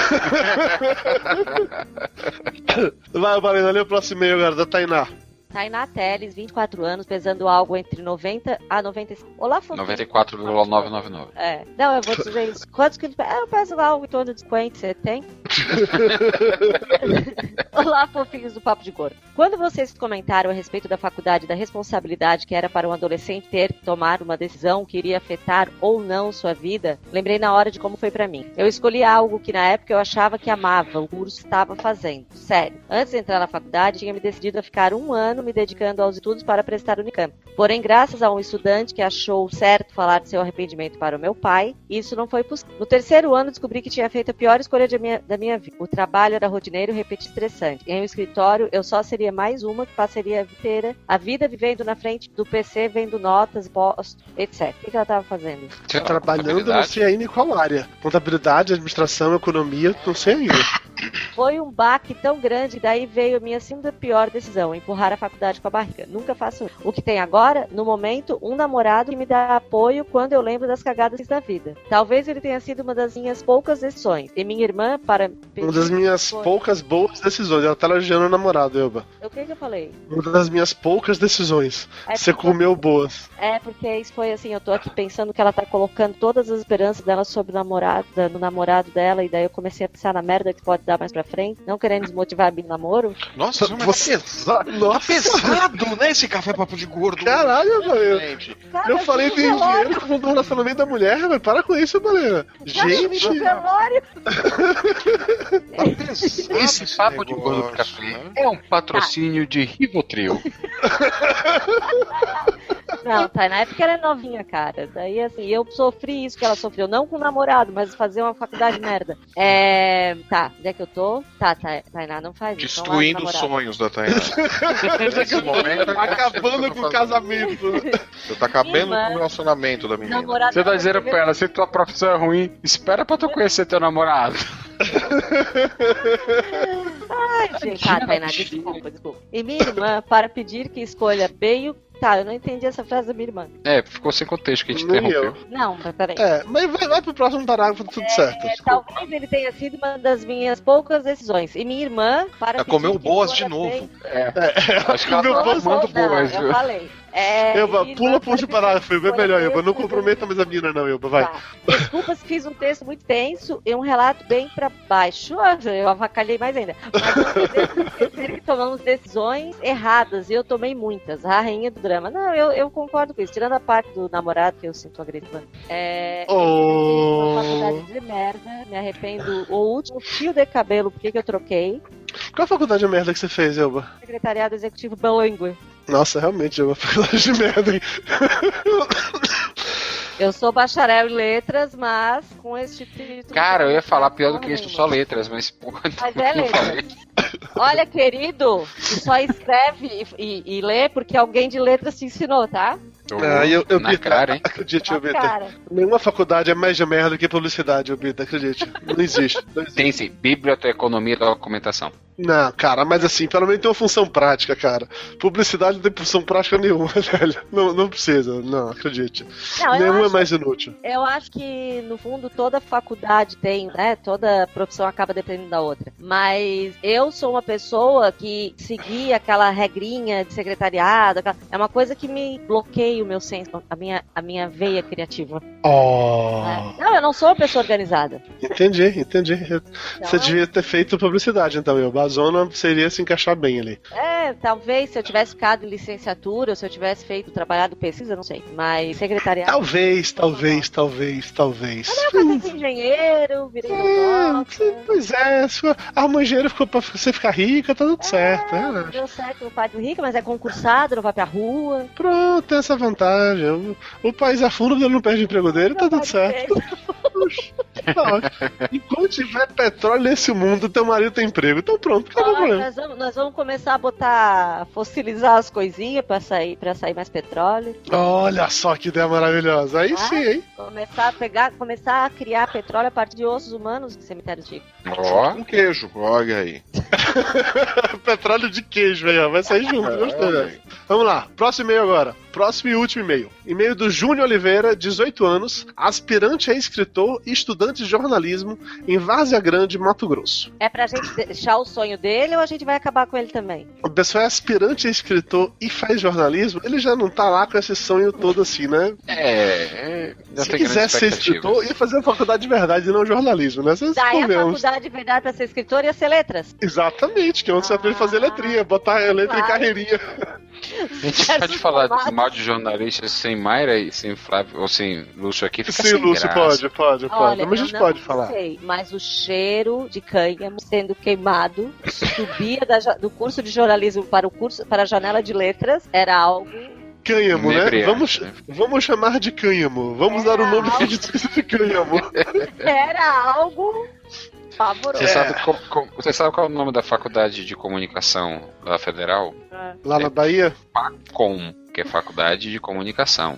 Vai, Valena, lê o próximo e-mail, agora, da Tainá. Tainá Teles, 24 anos, pesando algo entre 90 a 95. Olá, Fofinho. 94,999. É. Não, eu vou dizer isso. Quantos quilos? É, eu peso lá em torno de 50, você tem? Olá, fofinhos do Papo de Gordo. Quando vocês comentaram a respeito da faculdade, da responsabilidade que era para um adolescente ter que tomar uma decisão que iria afetar ou não sua vida, lembrei na hora de como foi pra mim. Eu escolhi algo que na época eu achava que amava, o curso estava fazendo. Sério. Antes de entrar na faculdade, tinha me decidido a ficar um ano me dedicando aos estudos para prestar Unicamp. Porém, graças a um estudante que achou certo falar de seu arrependimento para o meu pai, isso não foi possível. No terceiro ano, descobri que tinha feito a pior escolha de minha- da minha vida. O trabalho era rotineiro, repetido e estressante. Em um escritório, eu só seria mais uma que passaria a vida inteira, a vida vivendo na frente do PC, vendo notas, postos, etc. O que ela estava fazendo? Sei lá, Trabalhando, não sei ainda em qual área. Contabilidade, administração, economia, não sei ainda. Foi um baque tão grande, daí veio a minha segunda pior decisão, empurrar a faculdade com a barriga. Nunca faço isso. O que tem agora, no momento, um namorado que me dá apoio quando eu lembro das cagadas da vida. Talvez ele tenha sido uma das minhas poucas decisões. E minha irmã, para... Uma das minhas Foi. poucas boas decisões. Ela tá elogiando o namorado, Elba. O que que eu falei? Uma das minhas poucas decisões. É Você porque- comeu boas. É, porque isso foi assim, eu tô aqui pensando que ela tá colocando todas as esperanças dela sobre o namorado, no namorado dela, e daí eu comecei a pensar na merda que pode dar mais pra frente, não querendo desmotivar a no namoro. Nossa, Você- tá pesado. Nossa. Pesado, né? Esse café papo de gordo. Caralho, Valena. Gente, Cara, Eu falei de no velório, engenheiro do relacionamento da mulher, mas para com isso, Valena. Gente, tá Esse papo de gordo do negócio, café né? é um patrocínio de Rivotril. Não, Tainá é porque ela é novinha, cara. Daí, assim, eu sofri isso que ela sofreu. Não com o namorado, mas fazer uma faculdade merda. É. Tá, onde é que eu tô? Tá, Ta- Tainá, não faz isso. Destruindo os sonhos da Tainá. Nesse momento, Acabando com o casamento. Você tá acabando com o relacionamento da menina. Namorado Você tá dizendo pra ela, se tua profissão é ruim, espera pra tu conhecer teu namorado. Ai, gente. Tá, Tainá, desculpa, desculpa. E minha irmã, para pedir que escolha bem o. Tá, eu não entendi essa frase da minha irmã. É, ficou sem contexto que a gente Nem interrompeu. eu. Não, mas peraí. É, mas vai, vai pro próximo parágrafo, tudo certo. É, talvez ele tenha sido uma das minhas poucas decisões. E minha irmã, para Ela pedir comeu que boas de novo. bem- Acho que ela Meu tá Deus, tomando Não, boas, eu viu? falei. É, Elba, pula pro último parágrafo, é melhor, Elba. Não comprometa mais a menina, não, Elba, vai. Tá. Desculpas, fiz um texto muito tenso e um relato bem pra baixo. Eu avacalhei mais ainda. Mas esquecer que tomamos decisões erradas e eu tomei muitas. A rainha do drama. Não, eu, eu concordo com isso. Tirando a parte do namorado que eu sinto agressiva. É. Oh. Uma faculdade de merda, me arrependo. O último fio de cabelo, por que que eu troquei? Qual faculdade de merda que você fez, Elba? Secretariado Executivo Bilingue. Nossa, realmente, Elba, faculdade de merda, hein? Eu sou bacharel em letras, mas com esse título. Cara, eu ia falar pior do que isso, só letras, mas porra, Mas é letras. Olha, querido, tu só escreve e, e- e lê porque alguém de letras te ensinou, tá? Ah, eu, eu Na Bita, cara, hein? acredite, Na eu, Bita. cara. Nenhuma faculdade é mais de merda que publicidade, Bita, acredite. Não existe. Não existe. Tem sim, biblioteconomia da documentação. Não, cara, mas assim, pelo menos tem uma função prática, cara. Publicidade não tem função prática nenhuma, velho. Não, não precisa, não, acredite. Não, Nenhuma é acho, mais inútil. eu acho que, no fundo, toda faculdade tem, né? Toda profissão acaba dependendo da outra. Mas eu sou uma pessoa que seguia aquela regrinha de secretariado. aquela- É uma coisa que me bloqueia o meu senso, a minha, a minha veia criativa. Oh. né? Não, eu não sou uma pessoa organizada. Entendi, entendi. Então, Você devia ter feito publicidade, então, eu. Zona seria se encaixar bem ali. É, talvez se eu tivesse ficado em licenciatura, ou se eu tivesse feito trabalhado pesquisa, não sei. Mas secretariado. Talvez, talvez, talvez, talvez. Eu casei com engenheiro, virei É, pois é, for- arruma engenheiro ficou pra você ficar rica, tá tudo certo. É, é. não deu certo no pai do rico, mas é concursado, não vai pra rua. Pronto, tem essa vantagem. O, o país afunda, ele não perde o emprego dele, tá Não tudo certo. ótimo. Enquanto tiver petróleo nesse mundo, teu marido tem emprego. Então pronto, acabou o problema. nós, vamos, nós vamos começar a botar, fossilizar as coisinhas pra sair, pra sair mais petróleo. Olha só que ideia maravilhosa. Aí Ah. sim, hein? Começar a pegar, começar a criar petróleo a partir de ossos humanos, cemitério antigo. Ó, Um queijo, olha aí. petróleo de queijo aí, ó. Vai sair junto, gostei. aí. Vamos lá, próximo e-mail agora. Próximo e último e-mail. E-mail do Júnior Oliveira, 18 anos, aspirante a escritor e estudante de jornalismo em Várzea Grande, Mato Grosso. É pra gente deixar o sonho dele ou a gente vai acabar com ele também? A pessoa é aspirante a escritor e faz jornalismo, ele já não tá lá com esse sonho todo assim, né? é, é Se quiser ser escritor, ia fazer a faculdade de verdade e não jornalismo, né? Vocês Daí a faculdade de verdade pra ser escritor ia ser letras. Exatamente, que é onde você aprende a fazer letrinha, botar a letra em Claro. carreirinha. A gente pode falar de mal de jornalistas sem Mayra e sem Flávio, ou sem Lúcio aqui, fica Sim, sem Lúcio, graça. pode, pode, pode. Olha, Mas a gente não pode falar. sei, mas o cheiro de cânhamo sendo queimado subia da do curso de jornalismo para o curso para a janela de letras era algo Cânhamo, né? Vamos, né? vamos chamar de cânhamo. Vamos dar o nome fictício de cânhamo. era algo pavoroso. Você, sabe qual, qual- você sabe qual é o nome da faculdade de comunicação da Federal? Lá na Bahia? Com, que é Faculdade de Comunicação.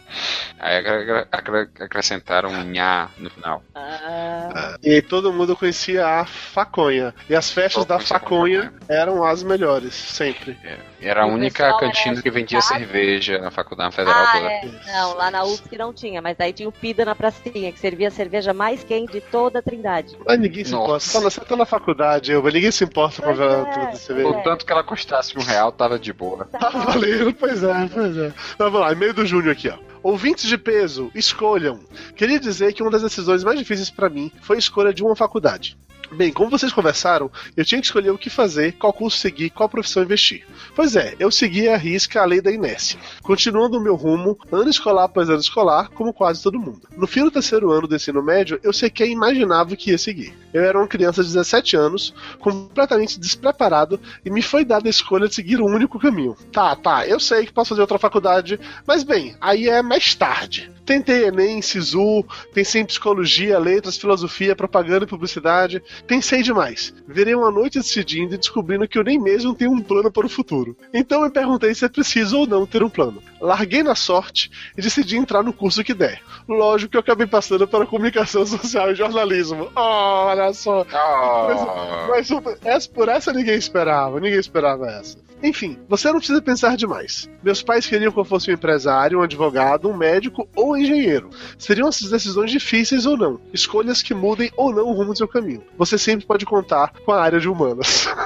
Aí acre- acre- acrescentaram um nhá no final. Ah, E aí todo mundo conhecia a faconha. E as festas da faconha eram as melhores, sempre. Era a E o única cantina que vendia agitado? cerveja na faculdade federal ah, toda. é. Não, lá na UFSC não tinha, mas daí tinha o Pida na pracinha, que servia a cerveja mais quente de toda a Trindade. Mas ninguém se Nossa. importa. Você tá na, tá faculdade, Elba. Ninguém se importa com a é, aventura de cerveja. Contanto que ela custasse um real, tava de boa. Tá valendo, pois é, pois é. Vamos lá, e-mail do Júnior aqui, ó. Ouvintes de peso, escolham. Queria dizer que uma das decisões mais difíceis para mim foi a escolha de uma faculdade. Bem, como vocês conversaram, eu tinha que escolher o que fazer, qual curso seguir, qual profissão investir. Pois é, eu segui a risca a lei da inércia, continuando o meu rumo, ano escolar após ano escolar, como quase todo mundo. No fim do terceiro ano do ensino médio, eu sequer imaginava o que ia seguir. Eu era uma criança de 17 anos, completamente despreparado, e me foi dada a escolha de seguir o único caminho. Tá, tá, eu sei que posso fazer outra faculdade, mas bem, aí é tarde. Tentei Enem, Sisu, pensei em psicologia, letras, filosofia, propaganda e publicidade. Pensei demais. Virei uma noite decidindo e descobrindo que eu nem mesmo tenho um plano para o futuro. Então me perguntei se é preciso ou não ter um plano. Larguei na sorte e decidi entrar no curso que der. Lógico que eu acabei passando para comunicação social e jornalismo. Oh, olha só. Ah. Mas, mas essa, por essa ninguém esperava, ninguém esperava essa. Enfim, você não precisa pensar demais. Meus pais queriam que eu fosse um empresário, um advogado, um médico ou um engenheiro. Seriam essas decisões difíceis ou não, escolhas que mudem ou não o rumo do seu caminho. Você sempre pode contar com a área de humanas.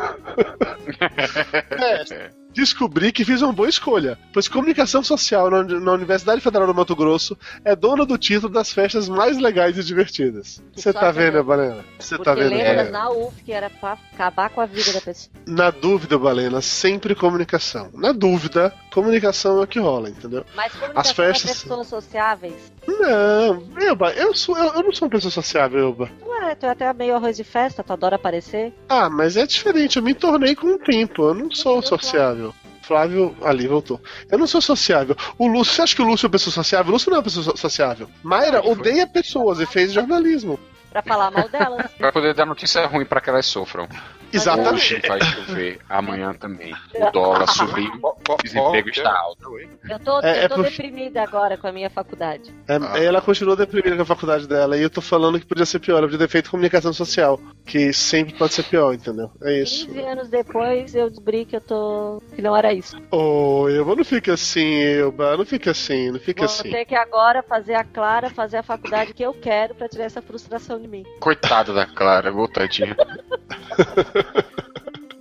é, descobri que fiz uma boa escolha, pois comunicação social na, Universidade Federal do Mato Grosso é dona do título das festas mais legais e divertidas. Você tá vendo, Balena? Você tá vendo? lembra É. na UF que era pra acabar com a vida da pessoa. Na dúvida, Balena, sempre comunicação. Na dúvida, comunicação é o que rola, entendeu? Mas As festas- é pessoas sociáveis. Não, Elba, eu, sou, eu, eu não sou uma pessoa sociável, Elba. Ué, tu é até meio arroz de festa, tu adora aparecer. Ah, mas é diferente, eu me tornei com o tempo, eu não sou sociável. Flávio ali voltou. Eu não sou sociável. O Lúcio, você acha que o Lúcio é uma pessoa sociável? O Lúcio não é uma pessoa so- sociável. Mayra odeia pessoas e fez jornalismo. Pra falar mal delas. Pra poder dar notícia ruim pra que elas sofram. Exatamente. Hoje vai chover, amanhã também. O dólar subiu, o desemprego está alto. Eu tô, É- eu é tô por- deprimida agora com a minha faculdade. É, Ah. Ela continuou deprimida com a faculdade dela e eu tô falando que podia ser pior, ela podia ter feito comunicação social, que sempre pode ser pior, entendeu? É isso. 15 anos depois eu descobri que eu tô. que não era isso. Ô, Elba, não fica assim, Elba, não fica assim, não fica Vou assim. ter que agora fazer a Clara fazer a faculdade que eu quero pra tirar essa frustração de mim. Coitada da Clara, voltadinha.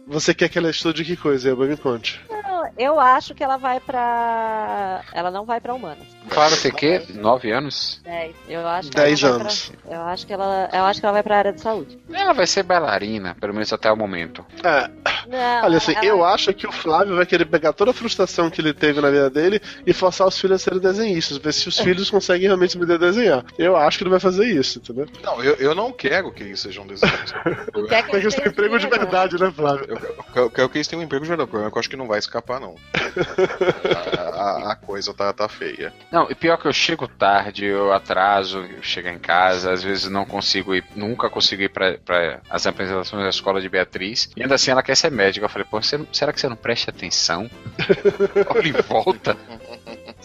Você quer que ela estude que coisa, Elba? Me conte. Não, eu acho que ela vai pra. Ela não vai pra humanas. Clara tem quê? Nove anos? 10. Eu acho que Dez anos. Pra... Eu acho que ela. Eu acho que ela vai pra área de saúde. Ela vai ser bailarina, pelo menos até o momento. Ah, Não, olha assim, ela- eu acho que o Flávio vai querer pegar toda a frustração que ele teve na vida dele e forçar os filhos a serem desenhistas, ver se os filhos conseguem realmente a desenhar. Eu acho que ele vai fazer isso, entendeu? Não, eu, eu não quero que eles sejam desenhos. Eu, Quer que Tem que eles ser tenham emprego de verdade, né, Flávio? eu, eu- eu quero que eles tenham um emprego geral. O problema é que eu acho que não vai escapar, não. A, a- a coisa tá, tá feia. Não, e pior que eu chego tarde, eu atraso, eu chego em casa, às vezes não consigo ir, nunca consigo ir pra, pra as apresentações da escola de Beatriz. E ainda assim ela quer ser médica. Eu falei, pô, você será que você não presta atenção? Olha em volta.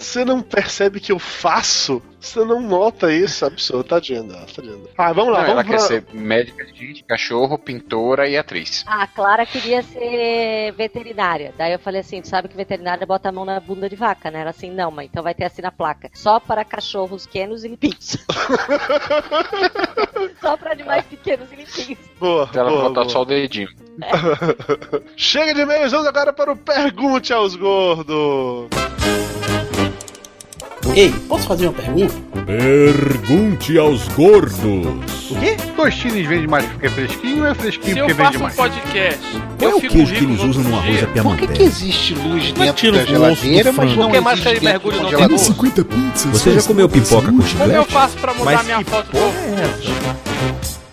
Você não percebe que eu faço? Você não nota isso? Absurdo, tadinha dela, tadinha dela. Ah, vamos lá, Não, ela vamos quer pra... ser médica de gente, cachorro, pintora e atriz. A Clara queria ser veterinária. Daí eu falei assim: tu sabe que veterinária bota a mão na bunda de vaca, né? Ela assim: não, mãe, então vai ter assim na placa. Só para cachorros pequenos e limpinhos. só para animais pequenos e limpinhos. Boa, Até ela boa, botar boa. só o dedinho. Chega de e-mails, vamos agora para o Pergunte aos Gordos. Ei, posso fazer uma pergunta? Pergunte aos gordos. O quê? Tostines vende mais porque é fresquinho ou é fresquinho Se eu porque vende faço um mais? podcast, Qual é eu o queijo que eles no usam no arroz dia? à Por que, que existe luz Mas dentro da geladeira, mas não Porque mais existe que ele dentro mergulha do no congelador? Tem 50 pizzas. Você já comeu pipoca com Como eu chiclete? faço pra mudar minha foto é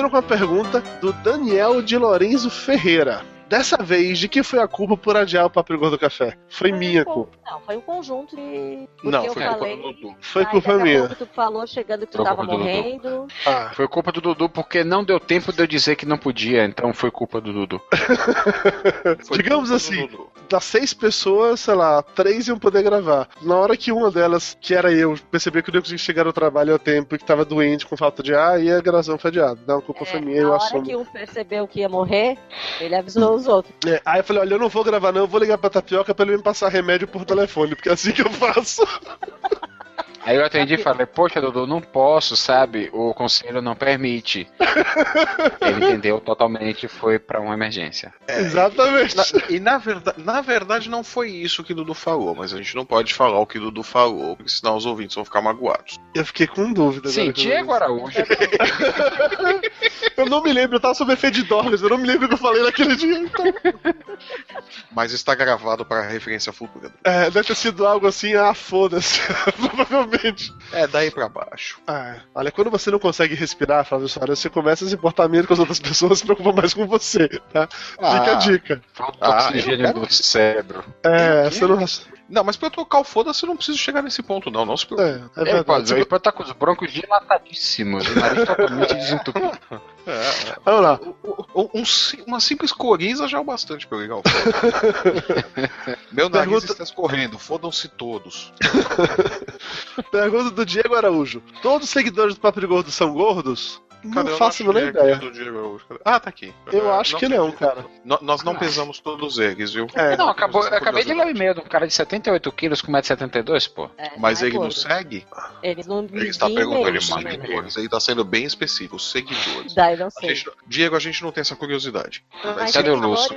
Começando com a pergunta do Daniel de Lorenzo Ferreira. Dessa vez, de quem foi a culpa por adiar o Papo Gordo Café? Foi minha um con- culpa. Não, foi um conjunto de. Porque Não, eu foi falei. culpa do Dudu. Foi culpa a minha. Tu falou chegando que tu Foi tava culpa do Dudu. morrendo. Ah, Foi culpa do Dudu porque não deu tempo de eu dizer que não podia, então foi culpa do Dudu. Foi Digamos assim, do Dudu. das seis pessoas, sei lá, três iam poder gravar. Na hora que uma delas, que era eu, percebeu que eu não conseguia chegar ao trabalho ao tempo e que tava doente com falta de ar, e a gravação foi adiada. Não, a culpa É, foi minha, na eu hora assumo. que um percebeu que ia morrer, ele avisou os outros. É, aí eu falei, olha, eu não vou gravar não, eu vou ligar pra Tapioca pra ele me passar remédio por telefone, porque é assim que eu faço. Aí eu atendi e falei, poxa, Dudu, não posso, sabe? O conselho não permite. Ele entendeu totalmente e foi pra uma emergência. Exatamente. Na- e na verdade, na verdade não foi isso que Dudu falou, mas a gente não pode falar o que Dudu falou, porque senão os ouvintes vão ficar magoados. Eu fiquei com dúvida. Sim, agora que eu Diego vi. Araújo. Eu não me lembro, eu tava sob efeito de Dorles, eu não me lembro o que eu falei naquele dia. Então, Mas está gravado para referência futura. é, deve ter sido algo assim, ah, foda-se. Provavelmente. É, daí pra baixo. Ah, olha, quando você não consegue respirar, Flávio Soares, você começa a se importar menos com as outras pessoas, se preocupa mais com você, tá? Fica a dica. Falta Ah, oxigênio eu no cérebro. É, você não. Não, mas pra eu tocar o foda-se eu não preciso chegar nesse ponto, não. Não se preocupe. É, é pode, verdade. ele pode estar com os broncos dilatadíssimos, o nariz totalmente desentupido. É, Vamos lá. o- o- um si- uma simples coriza já é o bastante pra eu ligar o foda Meu nariz Pergunta- está escorrendo, fodam-se todos. Pergunta do Diego Araújo. Todos os seguidores do Papo de Gordo são gordos? Cadê? Não Eu faço a menor aqui ideia. do Diego? Ah, tá aqui. Eu É, acho que não, cara. No- Nós não pesamos todos eles, viu? É. Não, acabou, eu acabei de ler o curiosidade. e-mail de um cara de 78 quilos com 1,72m, pô. É, Mas é ele não segue? Eles não Ele está perguntando né? seguidores. Ele está sendo bem específico, os seguidores. Daí não A sei. gente- Diego, a gente não tem essa curiosidade. Mas Cadê o Lúcio?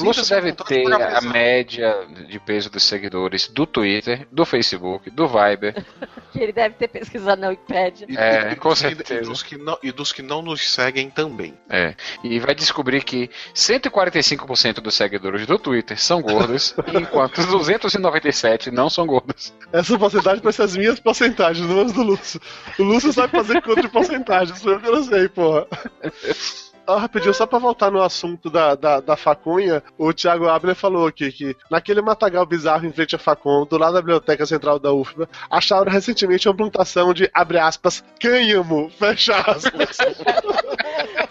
Lúcio deve ter a média de peso dos seguidores do Twitter, do Facebook, do Viber. Que ele deve ter pesquisado na Wikipedia. É, com certeza. E dos, que não, e dos que não nos seguem também. É. E vai descobrir que 145% dos seguidores do Twitter são gordos, enquanto 297 não são gordos. Essa porcentagem parece as minhas porcentagens, não as do Lúcio. O Lúcio sabe fazer conta de porcentagem, sou eu que não sei, porra. Ah, rapidinho, só pra voltar no assunto da, da, da facunha, o Thiago Abner falou aqui que naquele matagal bizarro em frente à Facom, do lado da Biblioteca Central da UFBA, acharam recentemente uma plantação de, abre aspas, cânhamo, fecha aspas.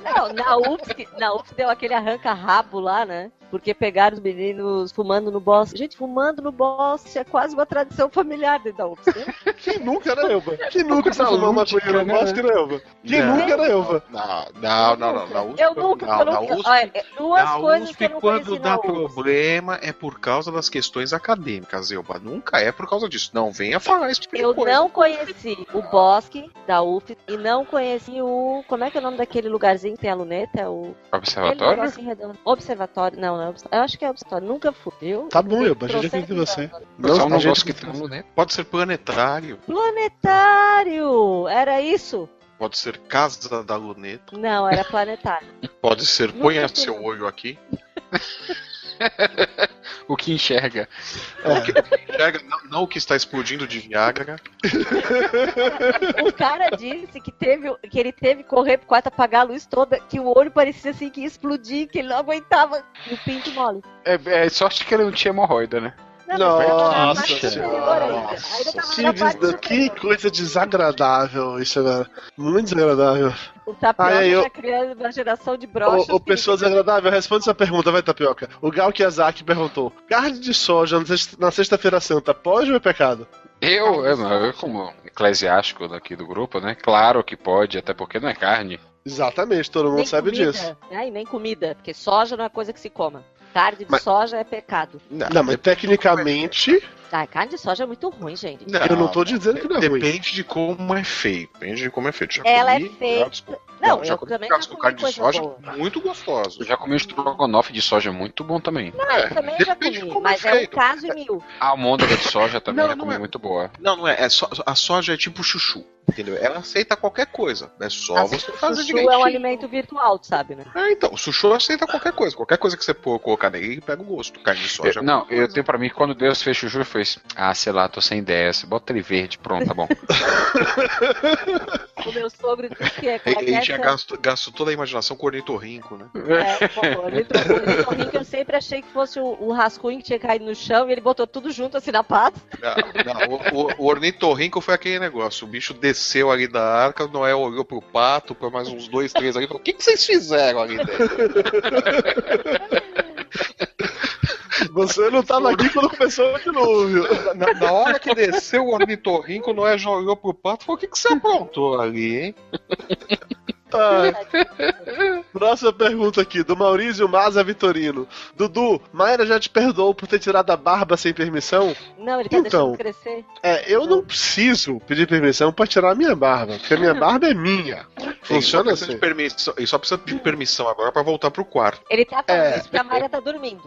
Não, na UFSC, na UFSC deu aquele arranca-rabo lá, né? Porque pegaram os meninos fumando no bosque. Gente, fumando no bosque é quase uma tradição familiar dentro da UFSC. né? Quem nunca, né, Elba? Quem nunca foi fumar maconha no né? bosque, né, Elba? Quem Não. nunca, né, Elba? Não, não, não, não. Na USP, Eu nunca, não, eu na nunca. USP, Olha, é duas na coisas USP, que eu não quando dá na problema é por causa das questões acadêmicas, Elba. Nunca é por causa disso. Não venha falar tipo de Eu coisa. não conheci o bosque da UF e não conheci o. Como é que é o nome daquele lugarzinho que tem a luneta? O. Observatório? redondo. Observatório. Não, não é observatório. Eu acho que é observatório. Nunca fui. Viu? Tá bom, Fui Elba, a gente trocentas acredita em você. Não, um a gente- negócio que tem né? Pode ser planetário, Planetário! Era isso? pode ser casa da luneta, Não, era planetário. pode ser Nunca ponha seu olho aqui. O que enxerga. Enxerga, não, não o que está explodindo de Viagra. O cara disse que, teve, que ele teve que correr pro quarto apagar a luz toda, que o olho parecia assim que ia explodir, que ele não aguentava o pinto mole. É, é sorte que ele não tinha hemorroida, né? Não, Nossa Senhora. tava Que, coisa desagradável isso, agora. Muito desagradável. O tapioca Ai, eu- tá criando uma geração de brochas. Ô, que- pessoa desagradável, responde essa pergunta, vai, Tapioca. O Gal Kiyazaki perguntou: carne de soja na sexta- na Sexta-feira Santa pode ou é pecado? Eu, eu, eu, como eclesiástico daqui do grupo, né? Claro que pode, até porque não é carne. Exatamente, todo mundo nem sabe comida, disso. né? E nem comida, porque soja não é coisa que se coma. Carne de Mas- soja é pecado. Não, mas tecnicamente, Ah, carne de soja é muito ruim, gente. eu não tô dizendo que não é ruim. Depende de como é feito. Depende de como é feito. Já Ela comi é feita- Não, já eu comi também já com comi carne de soja boa. muito gostosos. Eu já comi um estrogonofe de soja muito bom também. É, Eu também já depende de comi, como é mas é um caso em mil. A almôndega de soja também Não, já não comi é. muito boa. Não, não é. é só- a soja é tipo chuchu. Entendeu? Ela aceita qualquer coisa. É só A você fazer chuchu direitinho. é um alimento virtual, tu sabe, né? É, então, o chuchu aceita qualquer coisa. Qualquer coisa que você pôr, colocar nele, ele pega o gosto. Carne de soja. Eu- é não, outra eu coisa. tenho pra mim que quando Deus fez chuchu, fez. Ah, sei lá, tô sem ideias. Bota ele verde, pronto, tá bom. O meu sogro disse que é é tinha essa- gasto, gastou toda a imaginação com ornitorrinco, né? É, pô, o ornitorrinco- o ornitorrinco eu sempre achei que fosse o, o rascunho que tinha caído no chão e ele botou tudo junto assim na pata. Não, não, o, o, o ornitorrinco foi aquele negócio. O bicho desceu ali da arca, o Noé olhou pro pato, por mais uns dois, três ali e falou: O que, que vocês fizeram ali dentro? Você não tava aqui quando começou o dilúvio. Na, na hora que desceu o ornitorrinco, o Noé já olhou pro pato e falou: O que, que você aprontou ali, hein? Ah, próxima pergunta aqui, do Maurício Maza Vitorino. Dudu, Mayra já te perdoou por ter tirado a barba sem permissão? Não, ele tá Então. deixando crescer. É, eu não preciso pedir permissão pra tirar a minha barba, porque a minha barba é minha. Funciona Ele só precisa assim. de permissão, ele só precisa pedir permissão agora pra voltar pro quarto. Ele tá falando É. isso porque a Mayra tá dormindo.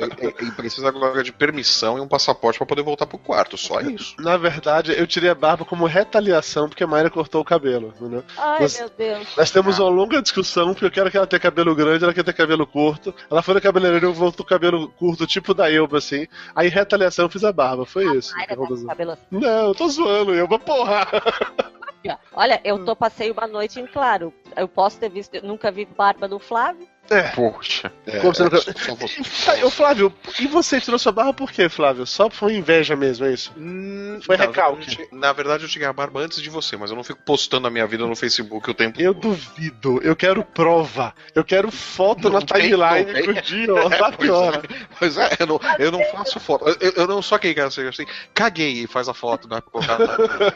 Ele, ele precisa agora de permissão e um passaporte pra poder voltar pro quarto, só isso. Na verdade, eu tirei a barba como retaliação porque a Mayra cortou o cabelo, entendeu? Ai, Você- meu Deus. Nós temos uma longa discussão, porque eu quero que ela tenha cabelo grande, ela quer ter cabelo curto. Ela foi na cabeleireira, eu volto com cabelo curto, tipo da Elba, assim. Aí, retaliação, eu fiz a barba, foi isso. Mayra tá com o cabelo assim. Não, eu tô zoando, Elba, porra! Olha, eu tô passei uma noite em claro. Eu posso ter visto, eu nunca vi barba do Flávio. É, Poxa. É, Como você nunca- só você. Tá, ô Flávio, e você tirou sua barba por quê, Flávio? Só foi inveja mesmo, é isso? Hum, Foi na recalque. verdade, Na verdade, eu tirei a barba antes de você, mas eu não fico postando a minha vida no Facebook o tempo Eu todo. duvido, eu quero prova. Eu quero foto na Não tem, timeline do dia, ó, É, da pois hora. Pois é, eu não, eu não faço foto. Eu, eu não sou aquele cara assim, assim, caguei e faz a foto, né?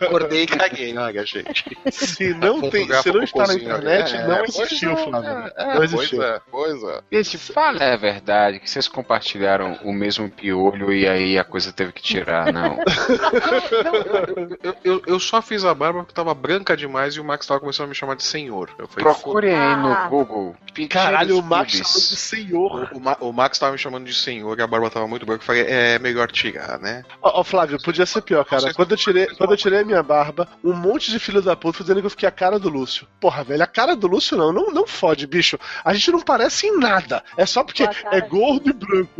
Acordei e caguei, olha, gente. Se não tem, se não está na internet, É, não existiu, é, Flávio. é, não existiu. É, é. Gente, fala é verdade que vocês compartilharam o mesmo piolho e aí a coisa teve que tirar, não. Eu, eu, eu só fiz a barba porque tava branca demais e o Max tava começando a me chamar de senhor. Eu falei, Procure aí no Google. Caralho, o Max chamou de senhor. O, Ma- o Max tava me chamando de senhor e a barba tava muito branca. Eu falei, é melhor tirar, né? Ó, ó, Flávio, podia ser pior, cara. Quando eu, tirei, quando eu tirei a minha barba, um monte de filho da puta dizendo que eu fiquei a cara do Lúcio. Porra, velho, a cara do Lúcio não, não, não fode, bicho. A gente não parece em nada. É só porque é gordo e branco.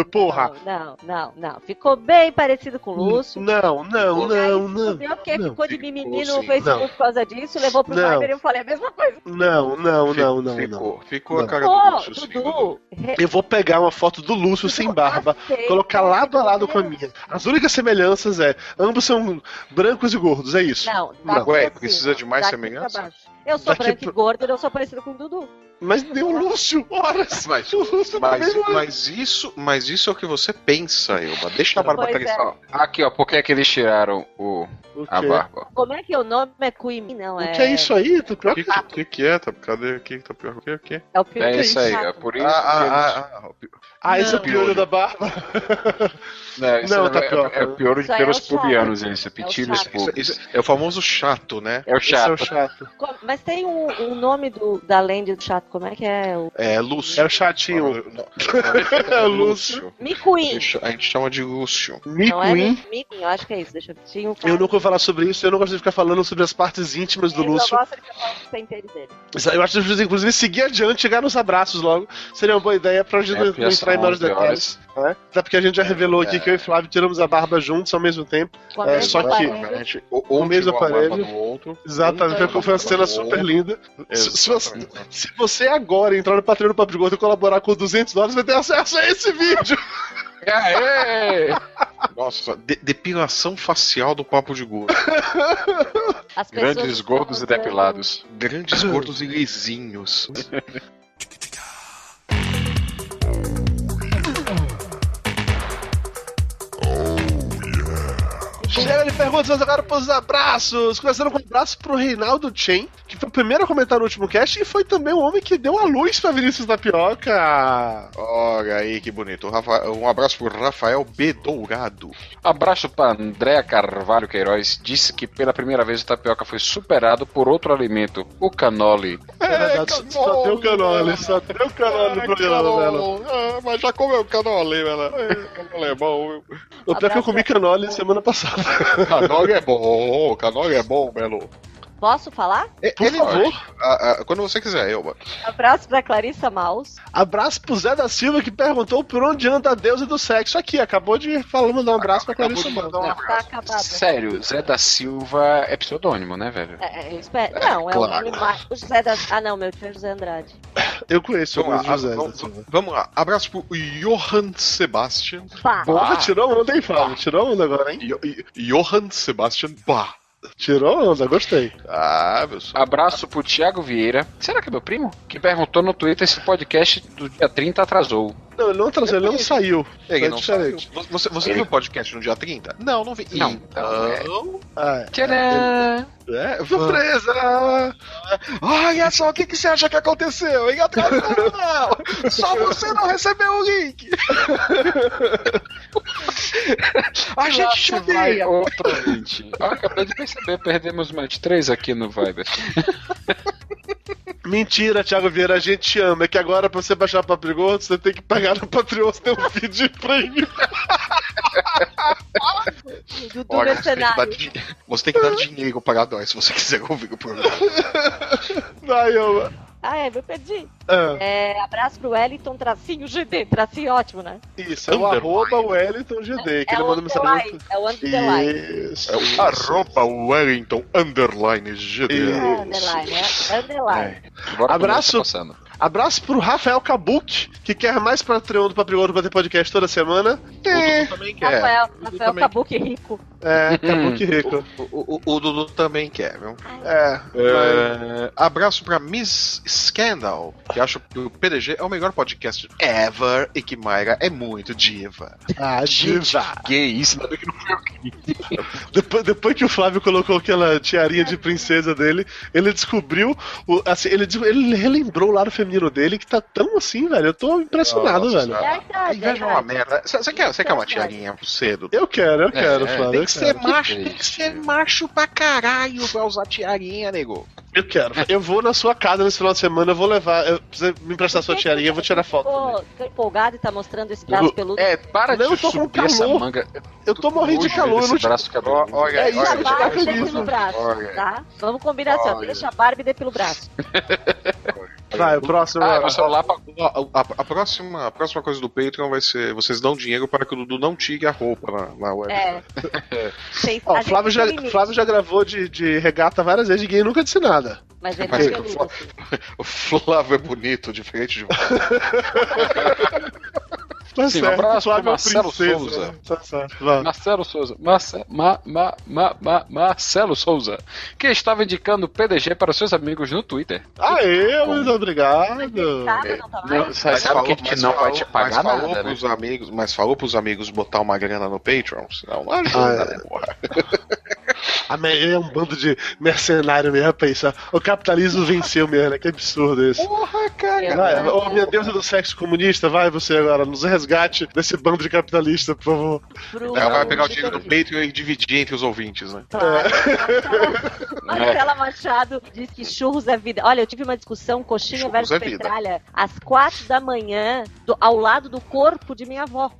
Ah, porra. Não, não, não. Ficou bem parecido com o Lúcio. Não, não, não, não. fudeu porque não, ficou de mimimi no Facebook Não. por causa disso, levou pro Não. Viber e eu falei a mesma coisa. Não, não, não, não, ficou, não. Ficou Não. a cara do Lúcio, sim. Dudu, Eu vou pegar uma foto do Lúcio sem barba, aceita colocar lado a lado com a minha. As únicas semelhanças é, ambos são brancos e gordos, é isso. Não, Não. Ué, assim, precisa de mais daqui semelhança? pra baixo. Eu sou pro- e gorda, eu sou parecido com o Dudu. Mas deu o Lúcio, horas. Mas, O Lúcio mas, é. mas isso, mas isso é o que você pensa, Elba. Deixa a barba Pois é. Aqui, ó, por que é que eles tiraram o, O a barba? Como é que o nome é Queen? Não, O é. que é isso aí? Tu pior O que, que, que é? Tá, cadê aqui? Tá pior que o quê? É o pior É que isso aí, é por isso Ah, que ah, ah, ah, o Ah, esse é o piolho da barba. Não, isso Não, é, tá é, pior. é o pior de pelos é o pubianos, esse, pitilhos isso é o famoso chato, né? É o Esse é o chato. Mas tem um, um nome do, da lenda do chato, como é que é? O... É Lúcio. É o chatinho. É É Lúcio. Me A gente, a gente chama de Lúcio. Não é eu acho que é isso. Deixa eu tinha um Eu nunca vou falar sobre isso, eu não gosto de ficar falando sobre as partes íntimas do Eu Lúcio. gosto de falar dos penteiros dele. Eu acho que inclusive seguir adiante, chegar nos abraços logo, seria uma boa ideia pra gente É, não, entrar em maiores 11 detalhes. Né? Até porque a gente já revelou aqui É. que eu e Flávio tiramos a barba juntos ao mesmo tempo. É, só que-. O, O um mesmo aparelho. outro. Exatamente, foi uma cena super linda. Se, se você, Exatamente. se você agora entrar no Patreon do Papo de Gordo e colaborar com 200 dólares, vai ter acesso a esse vídeo. Aê! Nossa, de- depilação facial do papo de gordo. As Grandes gordos e depilados. Grandes gordos e lisinhos. Chega de perguntas, vamos agora pros abraços. Começando com um abraço pro Reinaldo Chen, que foi o primeiro a comentar no último cast e foi também o homem que deu a luz pra Vinícius da Pioca. Olha aí que bonito. Um abraço pro Rafael B. Dourado. Abraço para Andréa Carvalho Queiroz. Disse que pela primeira vez o tapioca foi superado por outro alimento, o canoli. É verdade, só tem o canole, só tem o canole no programa dela. Ah, mas já comeu canole, velho. Canole é bom. O pior é que eu comi canole semana passada. Canole é bom. Canole é bom, Belo. Posso falar? Por favor. Ah, ah, quando você quiser, Elba. Abraço pra Clarissa Maus. Abraço pro Zé da Silva que perguntou por onde anda a deusa do sexo. Aqui, acabou de falar, mandar um abraço pra Clarissa Acabou Maus. um Tá. Sério, Zé da Silva é pseudônimo, né, velho? É, eu espero. Não, é claro. o José da. Ah, não, meu tio é José Andrade. Eu conheço Vamos alguns lá, José da vamos, Silva. vamos lá. Abraço pro Johann Sebastian. Pá. Porra, tirou onda, hein, Flávio? Tirou onda agora, hein? Jo- Johann Sebastian Bach. Tirou onda, gostei. Ah, meu senhor. Abraço pro Thiago Vieira. Será que é meu primo? Que perguntou no Twitter se o podcast do dia 30 atrasou. Não, ele não atrasou, ele não saiu. Ele é não diferente. saiu. Você, você Ele- viu o podcast no dia 30? Não, não vi. Não. Então, Ah, é. Tcharam! É, Surpresa! Olha só, o que, que você acha que aconteceu, hein? Atrasou, não! Só você não recebeu o link! A gente te vai outro ouvinte. Ah, acabei de perceber, perdemos mais três aqui no Viber. Mentira, Thiago Vieira, a gente te ama. É que agora, pra você baixar o Papo de Gordo, você tem que pagar no Patreon, você tem um feed de prêmio. Dudu Olha, você tem, você tem que dar dinheiro para nós se você quiser ouvir o programa. Vai, ama. Ah, é, eu perdi. Ah, É, abraço pro Wellington, tracinho GD. Tracinho ótimo, né? isso, é o arroba Wellington GD, que é ele o manda mensagem. underline. É o underline. Isso. É o arroba Wellington underline GD. É underline, é underline. Bora Abraço. tá. Abraço pro Rafael Kabuki, que quer mais Patreon do Papo Gordo pra ter podcast toda semana. O Dudu também quer. Rafael, Dudu Rafael também- Kabuki rico. É, Kabuki rico. O, o- o Dudu também quer, viu? É. É, abraço pra Miss Scandal, que acha que o PDG é o melhor podcast ever e que Mayra é muito diva. Ah, diva. Que isso, ainda bem que não foi Depois, depois que o Flávio colocou aquela tiarinha de princesa dele, ele descobriu. O, assim, ele, ele relembrou o lado feminino dele que tá tão assim, velho. Eu tô impressionado, Nossa velho. É verdade, A inveja é é uma verdade. merda. Você quer, você quer uma tiarinha cedo? Eu quero, eu quero, é, Flávio. Tem eu que ser macho, tem que ser macho pra caralho pra usar tiarinha, nego. Eu quero. Eu vou na sua casa nesse final de semana, eu vou levar. Eu, você me emprestar sua tiarinha, eu vou tirar foto. Ficou, ficou empolgado e tá mostrando esse braço peludo. É, para Não, eu de tô com subir essa calor. manga. Eu tô morrendo de calor, eu te- braço cabeludo. Ó, olha, É isso, Deixa olha, a gente, Barbie tá e feliz, depila o né? braço, Olha. tá? Vamos combinar assim, ó. Deixa a Barbie e depila o braço. Vai, o próximo. Ah, meu celular pra... Ó, A, a próxima, a próxima coisa do Patreon vai ser: vocês dão dinheiro para que o Dudu não tire a roupa na, na web. É. Tem, Ó, a Flávio, já, Flávio já gravou de, de regata várias vezes, ninguém nunca disse nada. Mas ele Mas é que o Flávio- assim. O Flávio é bonito, diferente de Tá Sim, um abraço o Flávio pro é Marcelo princesa. Souza. Tá certo, vai. Marcelo Souza. Marce... Ma... Ma... Ma... Ma... Marcelo Souza. Que estava indicando o PDG para seus amigos no Twitter. Aê, muito obrigado. Sabe, não tá Não, sabe, sabe que a gente não vai te pagar mas falou nada, né? pros amigos, Mas falou pros amigos botar uma grana no Patreon, senão não Ah, ajuda, é. né, porra? A é um bando de mercenário mesmo, pensa. O capitalismo venceu mesmo, né? Que absurdo isso. Porra, cara. Vai, ô minha deusa do sexo comunista, vai você agora, nos resgate desse bando de capitalista, por favor. Pro- Ela vai pegar o dinheiro do Patreon e dividir entre os ouvintes, né? Claro. Marcela Machado diz que churros é vida. Olha, eu tive uma discussão coxinha Churros versus é petralha às quatro da manhã, do- ao lado do corpo de minha avó.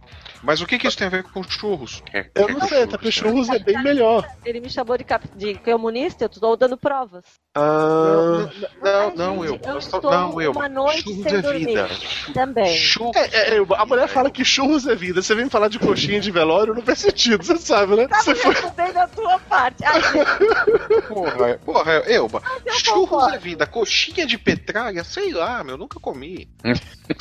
Mas o que, que isso tem a ver com churros? Eu não sei, tá churros é bem melhor. Ele me chamou de, cap... de comunista, eu estou dando provas. Ah, Não, não, eu. estou Não, eu. uma noite Churros sem é vida. Também. Churros. é, é, a mulher fala que churros é vida. Você vem falar de coxinha de velório, não faz sentido, você sabe, né? Você foi. Eu da tua parte. Ai, gente, Porra, porra, Elba. eu Churros concordo. é vida. Coxinha de petralha, sei lá, meu, nunca comi.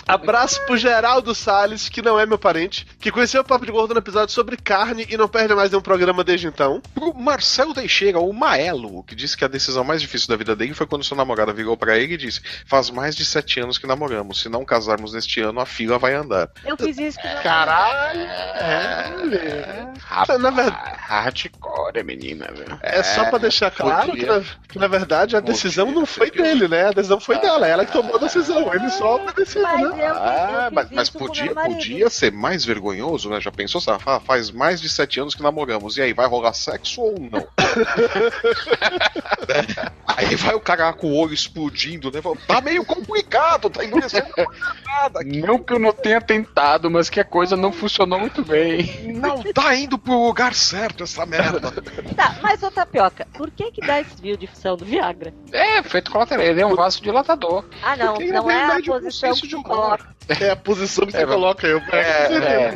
Abraço pro Geraldo Salles, que não é meu parente, que conheceu o Papo de Gordo no episódio sobre carne e não perde mais nenhum programa desde então. Pro Marcelo Teixeira, o Maelo, que disse que a decisão mais difícil da vida dele foi quando sua namorada virou pra ele e disse: Faz mais de sete anos que namoramos. Se não casarmos neste ano, a fila vai andar. Eu fiz isso com Caralho! É, Rapaz, Na verdade- hardcore, menina, velho. é só pra deixar claro que na, que na verdade a Podia decisão não foi dele, né? A decisão foi dela, ela que tomou a decisão, ele só obedeceu, né? eu, eu Ah, mas, mas podia, podia ser mais vergonhoso, né? Já pensou? Sabe? Ah, faz mais de sete anos que namoramos. E aí, vai rolar sexo ou não? Né? aí vai o cara com o olho explodindo, né? Tá meio complicado, tá endurecendo nada aqui. Não que eu não tenha tentado, mas que a coisa não funcionou muito bem. Não tá indo pro lugar certo essa merda. Tá, mas ô Tapioca, por que que dá esse desvio de função do Viagra? É, feito colateral. Ele é um vaso dilatador. Ah, não, Porque, não na é a posição que coloca. É a posição que você coloca aí. É,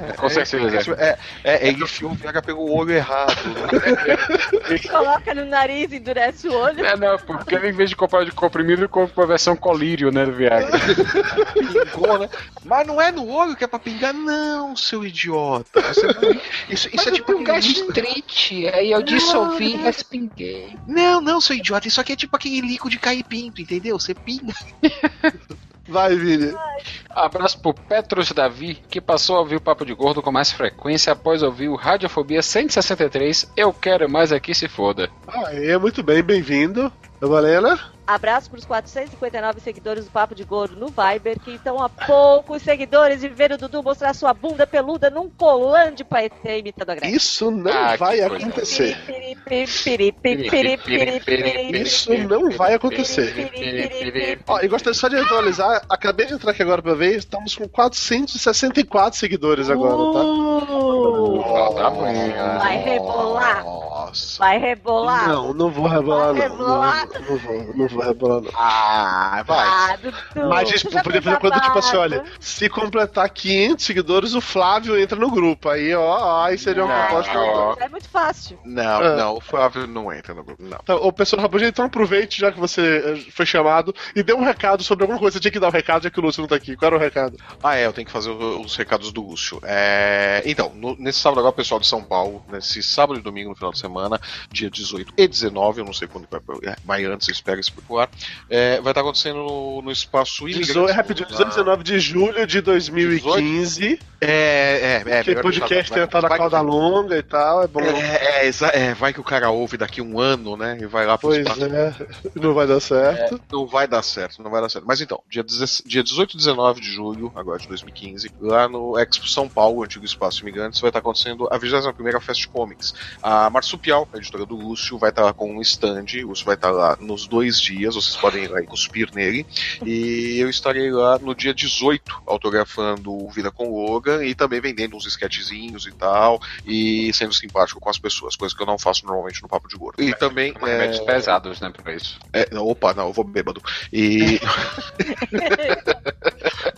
É, com certeza. É, é, ele enfiou o Viagra pelo olho errado. né? Coloca no nariz, endurece o olho. É, não, porque ele, em vez de comprar de comprimido, ele compra a versão colírio, né, do Viagra. Pingou, né? Mas não é no olho que é pra pingar, não, seu idiota. Você não- Isso, isso é tipo líquido- gastrite, aí eu dissolvi e respinguei. Não, não, seu idiota. Isso aqui é tipo aquele líquido de cair pinto, entendeu? Você pinga. Vai, Vini. Abraço pro Petros Davi, que passou a ouvir o Papo de Gordo com mais frequência após ouvir o Radiofobia 163. Eu quero mais aqui se foda. Aê, muito bem, bem-vindo. Valena? Abraço para os 459 seguidores do Papo de Gordo no Viber, que estão a poucos seguidores de ver o Dudu mostrar sua bunda peluda num colã de paetê imitando a Graça. Isso não Ah, vai acontecer. Isso não vai acontecer. Ó, e gostaria só de atualizar, acabei de entrar aqui agora pra ver, estamos com 464 seguidores agora, tá? Uh, Tá bom, vai rebolar, Nossa. vai rebolar. Não, não vou rebolar Vai não. rebolar. Não, não vou, não vou rebolar não. Ah, vai. Ah, Dudu, Mas, gente, você já podia fazer coisa tipo assim, olha, se completar 500 seguidores, o Flávio entra no grupo. Aí, ó, aí seria uma proposta. ó. É muito fácil. Não, Ah. não, o Flávio não entra no grupo, não. Então, ô, pessoal Rabuja, então aproveite, já que você eh, foi chamado, e dê um recado sobre alguma coisa. Você tinha que dar um recado, já que o Lúcio não tá aqui. Qual era o recado? Ah, é, eu tenho que fazer os recados do Lúcio. É, então, no- nesse sábado agora, pessoal de São Paulo, nesse sábado e domingo no final de semana, dia 18 e 19, eu não sei quando vai, é, vai antes, espero especular, é, vai estar acontecendo no, no espaço 18, Imigrantes. é rapidinho, 18 e 19 de julho de 2015. É, é, é. que melhor podcast tem a tal da vai- cauda longa e tal, é bom. É, é, é, vai que o cara ouve daqui um ano, né? E vai lá pro Pois espaço. é, não vai dar certo. Não vai dar certo, não vai dar certo. Mas então, dia, 16 dia 18 e 19 de julho, agora de 2015, lá no Expo São Paulo, antigo Espaço Imigrantes, vai estar acontecendo a 21ª Fest Comics. A Marsupial, a editora do Lúcio, vai estar lá com um stand, o Lúcio vai estar lá nos dois dias, vocês podem ir lá e cuspir nele. E eu estarei lá no dia 18, autografando o Vida com Logan e também vendendo uns sketchzinhos e tal, e sendo simpático com as pessoas, coisa que eu não faço normalmente no Papo de Gordo. E também... Com remédios é, pesados, né, pra isso. é, não, opa, não, eu vou bêbado. E.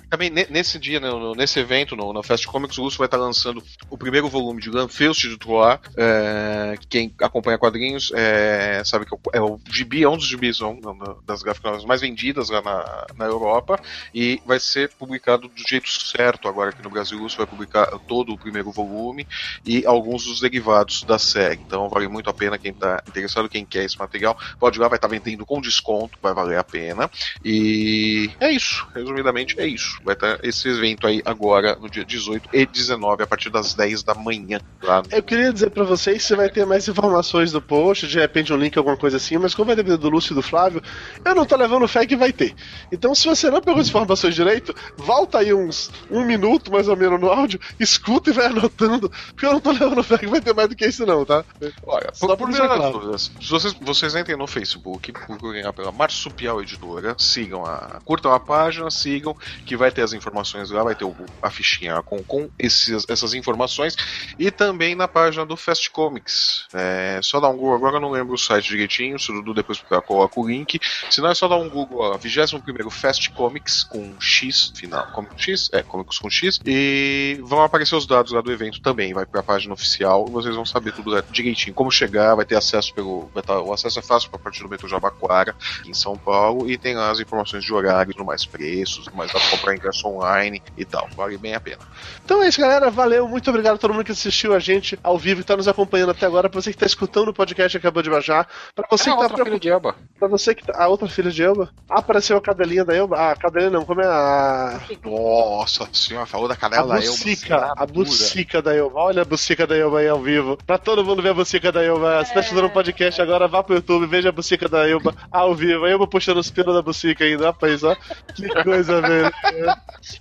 Também ne- nesse dia, né, nesse evento, no, na Fest Comics, o Lúcio vai estar lançando o primeiro volume de Lanfeust de Troyes. É, que quem acompanha quadrinhos é, sabe que é o- é gibi, é um dos gibis um, das gráficas mais vendidas lá na, na Europa. E vai ser publicado do jeito certo agora aqui no Brasil. Lúcio vai publicar todo o primeiro volume e alguns dos derivados da série. Então vale muito a pena quem está interessado, quem quer esse material, pode ir lá, vai estar vendendo com desconto, vai valer a pena. E é isso, resumidamente é isso. Vai estar esse evento aí agora no dia 18 e 19, a partir das 10 da manhã. Lá no... Eu queria dizer pra vocês se vai ter mais informações do post, de repente um link, alguma coisa assim, mas como vai depender do Lúcio e do Flávio, eu não tô levando fé que vai ter. Então, se você não pegou as informações direito, volta aí uns um minuto mais ou menos no áudio, escuta e vai anotando, porque eu não tô levando fé que vai ter mais do que isso, não, tá? Olha, Só por, por deixar claro. dúvidas, se vocês, vocês entrem no Facebook, procurem pela Marsupial Editora, sigam a. curtam a página, sigam, que vai ter as informações lá, vai ter o- a fichinha com, com esses, essas informações, e também na página do Fast Comics. É, só dar um Google, agora eu não lembro o site direitinho, se o Dudu depois coloca o link. Se não é só dar um Google, ó, 21 Fast Comics com X final. Comic X? É, Comics com X. E vão aparecer os dados lá do evento também. Vai pra página oficial e vocês vão saber tudo lá direitinho. Como chegar, vai ter acesso pelo. Tá- o acesso é fácil pra partir do metrô Jabaquara, em São Paulo. E tem lá as informações de horário, no mais preços, mais dá pra comprar ingresso online e tal. Vale bem a pena. Então é isso, galera. Valeu, muito obrigado a todo mundo que assistiu a gente ao vivo e tá nos acompanhando até agora. Pra você que tá escutando o podcast e acabou de baixar. Pra você é que tá outra filha de Elba. Pra você que tá. A outra filha de Elba. Ah, apareceu a cadelinha da Elba. Ah, a cadelinha não, como é a. Nossa senhora, falou da A canela eu. bucica, a bucica da Elba. Olha a bucica da Elba aí ao vivo. Pra todo mundo ver a bucica da Elba. Se tá escutando um podcast agora, vá pro YouTube, veja a bucica da Elba ao vivo. A Elba puxando os pelos da bucica ainda, rapaz, ó. Que coisa, velho.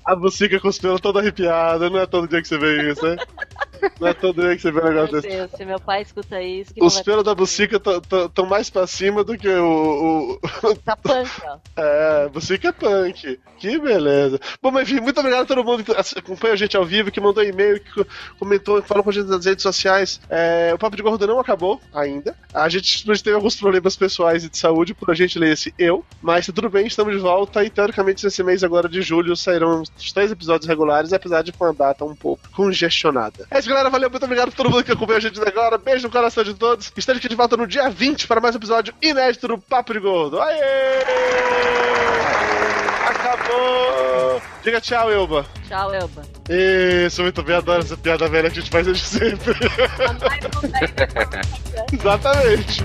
A bucica com os pelos toda arrepiada. Não é todo dia que você vê isso, né? Não é todo dia que você vê um Meu negócio desse. Deus, se meu pai escuta isso. Os pelos da bucica estão mais pra cima do que o. o- Tá punk, ó. É, bucica é punk. Que beleza. Bom, mas enfim, muito obrigado a todo mundo que acompanha a gente ao vivo, que mandou e-mail, que comentou, que falou com a gente nas redes sociais. É, o Papo de Gordo não acabou ainda. A gente simplesmente teve alguns problemas pessoais e de saúde, por a gente ler esse eu. Mas tá tudo bem, estamos de volta e teoricamente nesse mês agora de julho sairão os três episódios regulares, apesar de com a data um pouco congestionada. É isso, galera. Valeu, muito obrigado a todo mundo que acompanha a gente até agora. Beijo no coração de todos. Estamos aqui de volta no dia 20 para mais um episódio inédito do Papo de Gordo. Aê! Acabou! Diga tchau, Elba. Tchau, Elba. Isso, muito bem, adoro essa piada velha que a gente faz desde sempre. Exatamente.